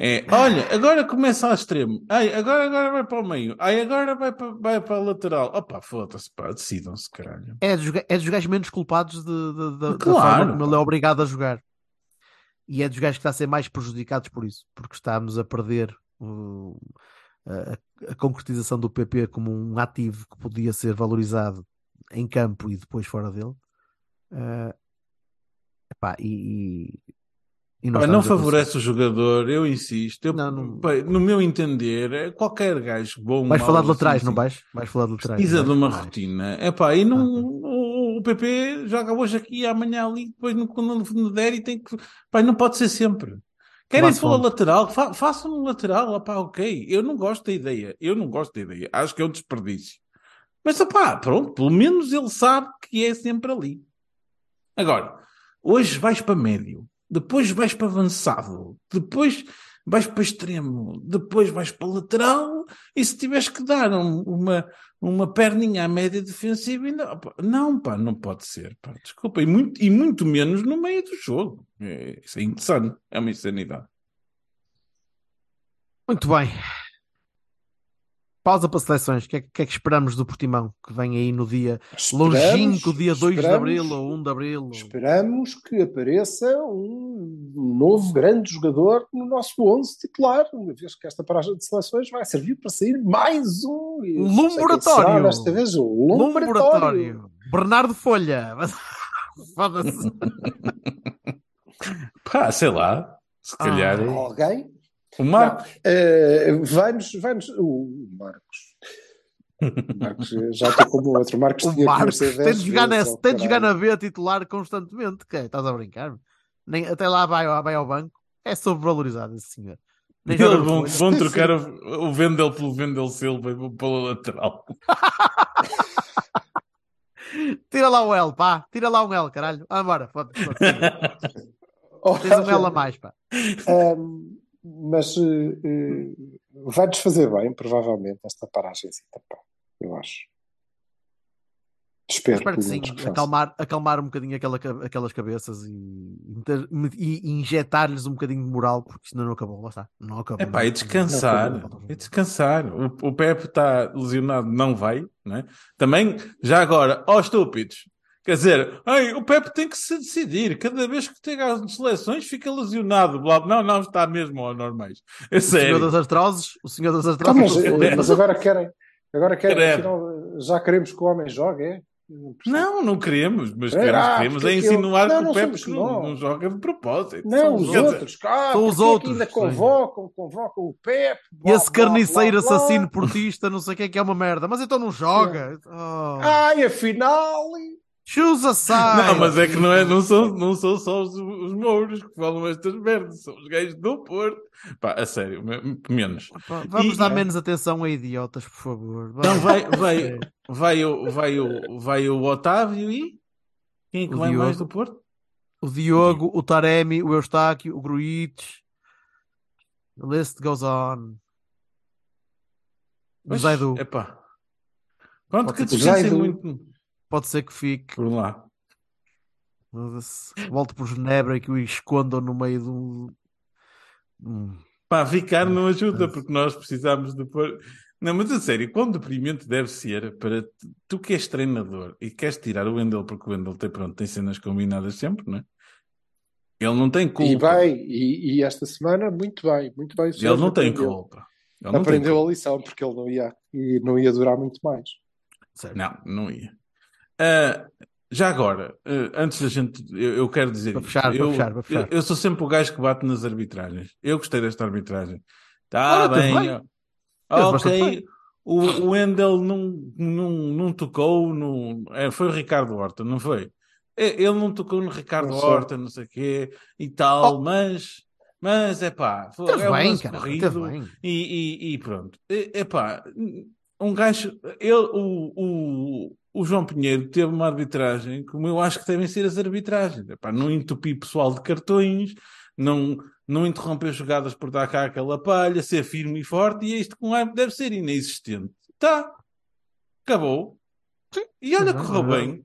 Speaker 2: É, olha, agora começa ao extremo. Ai, agora, agora vai para o meio. Ai, agora vai para, vai para a lateral. Opa, foda-se, pá, decidam-se, caralho.
Speaker 1: É dos, é dos gajos menos culpados de, de- de- da
Speaker 2: Claro,
Speaker 1: forma como ele é obrigado a jogar. E é dos gajos que está a ser mais prejudicados por isso, porque estamos a perder uh, a, a concretização do PP como um ativo que podia ser valorizado em campo e depois fora dele. Uh, epá, e, e,
Speaker 2: Pá, não favorece o jogador, eu insisto. Eu,
Speaker 1: Não, não-
Speaker 2: pá, no meu entender, é qualquer gajo bom.
Speaker 1: Vais
Speaker 2: mau,
Speaker 1: falar de
Speaker 2: assim,
Speaker 1: laterais,
Speaker 2: assim,
Speaker 1: não vais? Vais falar de laterais.
Speaker 2: Precisa de
Speaker 1: vais?
Speaker 2: uma rotina. É pá, e não,
Speaker 1: Ah.
Speaker 2: O, PP joga hoje aqui, amanhã ali, depois no, quando não der e tem que. Pá, não pode ser sempre. Querem
Speaker 1: Tomás
Speaker 2: falar lateral? Fa façam no lateral, opá, ok. Eu não gosto da ideia. Eu não gosto da ideia. Acho que é um desperdício. Mas opá, pronto, pelo menos ele sabe que é sempre ali. Agora, hoje vais para médio, depois vais para avançado, depois vais para extremo, depois vais para lateral, e se tiveres que dar um- uma, uma perninha à média defensiva, ainda, opá, não, pá, não pode ser, pá, desculpa, e muito, e muito menos no meio do jogo. É, isso é insano, é uma insanidade.
Speaker 1: Muito bem. Pausa para seleções. O que, é, que é que esperamos do Portimão que vem aí no dia
Speaker 3: Esperamos-
Speaker 1: longínquo, dia 2 de Abril ou 1 de Abril?
Speaker 3: Esperamos que apareça um novo grande jogador no nosso 11 titular, uma vez que esta paragem de seleções vai servir para sair mais um.
Speaker 1: Lumbratório.
Speaker 3: Desta vez o Lumbratório.
Speaker 1: Bernardo Folha. Foda-se.
Speaker 2: Pá, sei lá, se calhar.
Speaker 1: Ah.
Speaker 3: Alguém?
Speaker 2: O Marco.
Speaker 3: Eh, vai-nos, vai-nos, o Marcos. Marcos, eh, já estou como o outro. Marcos
Speaker 1: O
Speaker 3: tinha
Speaker 1: Marcos tem de jogar,
Speaker 3: vezes, oh,
Speaker 1: tem de jogar na. B titular constantemente. Que é? Estás a brincar? Nem, até lá vai, vai ao banco. É sobrevalorizado esse senhor. Nem
Speaker 2: Eles vão, trocar o, o Vendel pelo Vendel Silva e pelo lateral.
Speaker 1: Tira lá o L, pá. Tira lá um L, caralho. Ah, bora. Foda-se. Tens um L a mais, pá.
Speaker 3: Ahm, mas eh, eh, vai-nos fazer bem, provavelmente, esta paragem, pá, eu acho. Espero,
Speaker 1: Espero que sim, acalmar, acalmar um bocadinho aquela, aquelas cabeças e, e- e injetar-lhes um bocadinho de moral, porque senão não acabou, lá está. Não acabou.
Speaker 2: É pá, e descansar. E descansar. O, o Pepe está lesionado, não vai, não é? Também, já agora, ó estúpidos. Quer dizer, ai, o Pepe tem que se decidir. Cada vez que tem as seleções fica lesionado. Blá, não, não, está mesmo ao normais. É
Speaker 1: O senhor
Speaker 2: sério.
Speaker 1: das astroses, o senhor das
Speaker 3: Então,
Speaker 1: astroses.
Speaker 3: mas, mas agora querem, agora querem, afinal, já queremos que o homem jogue, é?
Speaker 2: Não, não queremos, mas
Speaker 3: É,
Speaker 2: queremos,
Speaker 3: ah,
Speaker 2: queremos é
Speaker 3: é que eu-
Speaker 2: insinuar
Speaker 3: Não,
Speaker 2: que
Speaker 3: não
Speaker 2: o Pepe não, não joga de propósito.
Speaker 3: Não, os
Speaker 2: Quer dizer,
Speaker 3: outros. Ah,
Speaker 1: são os
Speaker 3: é
Speaker 1: outros,
Speaker 3: ainda convocam, convocam o Pepe.
Speaker 1: E
Speaker 3: blá,
Speaker 1: esse carniceiro
Speaker 3: blá, blá.
Speaker 1: assassino portista, não sei o que é que é uma merda. Mas então não joga. Oh.
Speaker 3: Ai, afinal.
Speaker 1: Choose a side.
Speaker 2: Não, mas é que não, é, não, são, não são só os, os mouros que falam estas merdas, são os gajos do Porto. Pá, a sério, me- menos.
Speaker 1: Pá, Vamos
Speaker 2: E-
Speaker 1: dar menos atenção a idiotas, por favor.
Speaker 2: Então vai, vai,
Speaker 1: É.
Speaker 2: vai, o, vai, o, vai o Otávio e quem é que
Speaker 1: O
Speaker 2: vai
Speaker 1: Diogo.
Speaker 2: mais do Porto?
Speaker 1: O Diogo, o Taremi, o Eustáquio, o Gruites. The list goes on. O Zaidu.
Speaker 2: Epá. Pronto,
Speaker 1: Pode
Speaker 2: que
Speaker 3: Zaidu-
Speaker 2: muito
Speaker 1: Pode ser que fique.
Speaker 2: por lá.
Speaker 1: Volte por Genebra e que o escondam no meio do. Hum.
Speaker 2: Pá, ficar não ajuda, porque nós precisamos de pôr. Não, mas a sério, quão deprimente deve ser para tu que és treinador e queres tirar o Wendel, porque o Wendel tem, pronto, tem cenas combinadas sempre, não é? Ele não tem
Speaker 3: E
Speaker 2: culpa.
Speaker 3: bem, e, e esta semana, muito bem, muito bem.
Speaker 2: Ele não tem
Speaker 3: aprendeu.
Speaker 2: culpa. Ele não tem
Speaker 3: Aprendeu
Speaker 2: culpa.
Speaker 3: a lição, porque ele não ia, e não ia durar muito mais.
Speaker 1: Certo.
Speaker 2: Não, não ia. Ah, já agora, ah, antes da gente, eu, eu quero dizer
Speaker 1: Para fechar,
Speaker 2: eu,
Speaker 1: fechar, fechar.
Speaker 2: Eu, eu sou sempre o gajo que bate nas arbitragens. Eu gostei desta arbitragem. Está bem.
Speaker 1: bem.
Speaker 2: Ok. O, o Wendel não, não, não tocou no. é, foi o Ricardo Horta, não foi? É, Ele não tocou no Ricardo
Speaker 3: Não.
Speaker 2: Horta, não sei o quê e tal, mas. Mas é pá, foi- é um
Speaker 1: bem,
Speaker 2: lance
Speaker 1: cara.
Speaker 2: corrido.
Speaker 1: Bem.
Speaker 2: E, e, e pronto. É pá, um gajo. Ele, o, o, o João Pinheiro teve uma arbitragem como eu acho que devem ser as arbitragens. Epá, não entupir pessoal de cartões, não, não interromper jogadas por dar cá aquela palha, ser firme e forte. E isto com o árbitro deve ser inexistente. Tá. Acabou. E olha,
Speaker 1: Não,
Speaker 2: correu
Speaker 1: não.
Speaker 2: bem.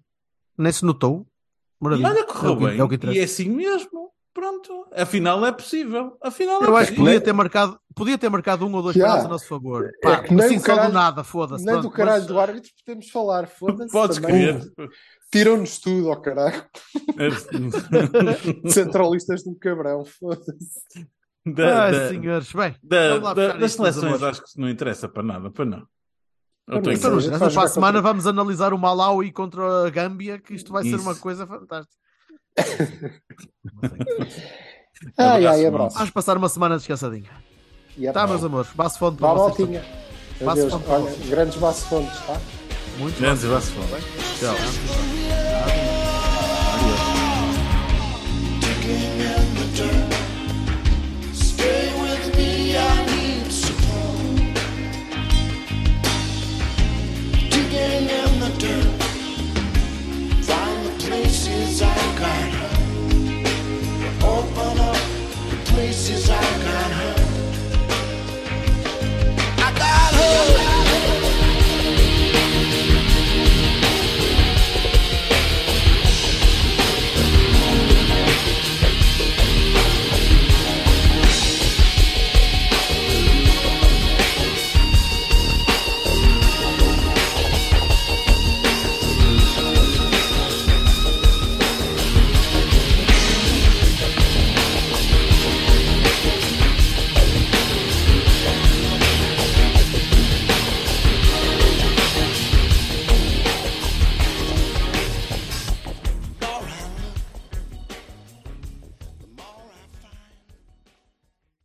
Speaker 1: Nem se notou.
Speaker 2: E olha,
Speaker 1: É
Speaker 2: correu
Speaker 1: o que-
Speaker 2: bem.
Speaker 1: é que
Speaker 2: e é assim mesmo. Pronto. Afinal é possível. Afinal é
Speaker 1: Eu acho que
Speaker 2: possível.
Speaker 1: podia ter marcado, podia ter marcado um ou dois penaltis a nosso favor.
Speaker 3: É
Speaker 1: Pá,
Speaker 3: que nem
Speaker 1: assim do
Speaker 3: caralho-
Speaker 1: nada, foda-se.
Speaker 3: Nem do
Speaker 1: pronto,
Speaker 3: caralho
Speaker 1: mas-
Speaker 3: do árbitro podemos falar, foda-se.
Speaker 2: Podes
Speaker 3: também.
Speaker 2: crer.
Speaker 3: Tiram-nos tudo, ó caralho. Centralistas de um cabrão, foda-se.
Speaker 2: Da-
Speaker 1: Ai,
Speaker 2: da-
Speaker 1: senhores, bem.
Speaker 2: da- da- das seleções acho que não interessa para nada, para não.
Speaker 3: Para
Speaker 2: Eu tenho
Speaker 1: Então, para a semana
Speaker 3: contra-
Speaker 1: vamos analisar o Malawi contra a Gâmbia, que isto vai ser
Speaker 2: Isso.
Speaker 1: uma coisa fantástica
Speaker 3: ai, ai,
Speaker 2: abraço.
Speaker 1: Vamos passar uma semana descansadinha.
Speaker 3: Yep.
Speaker 1: Tá, meus amores, Basso fonte para
Speaker 3: Vá
Speaker 1: vocês. Baço fonte.
Speaker 3: Grandes basso fontes, tá?
Speaker 1: Muito
Speaker 2: Grandes
Speaker 1: baço
Speaker 2: fontes. Tchau.
Speaker 4: God. Open up the places I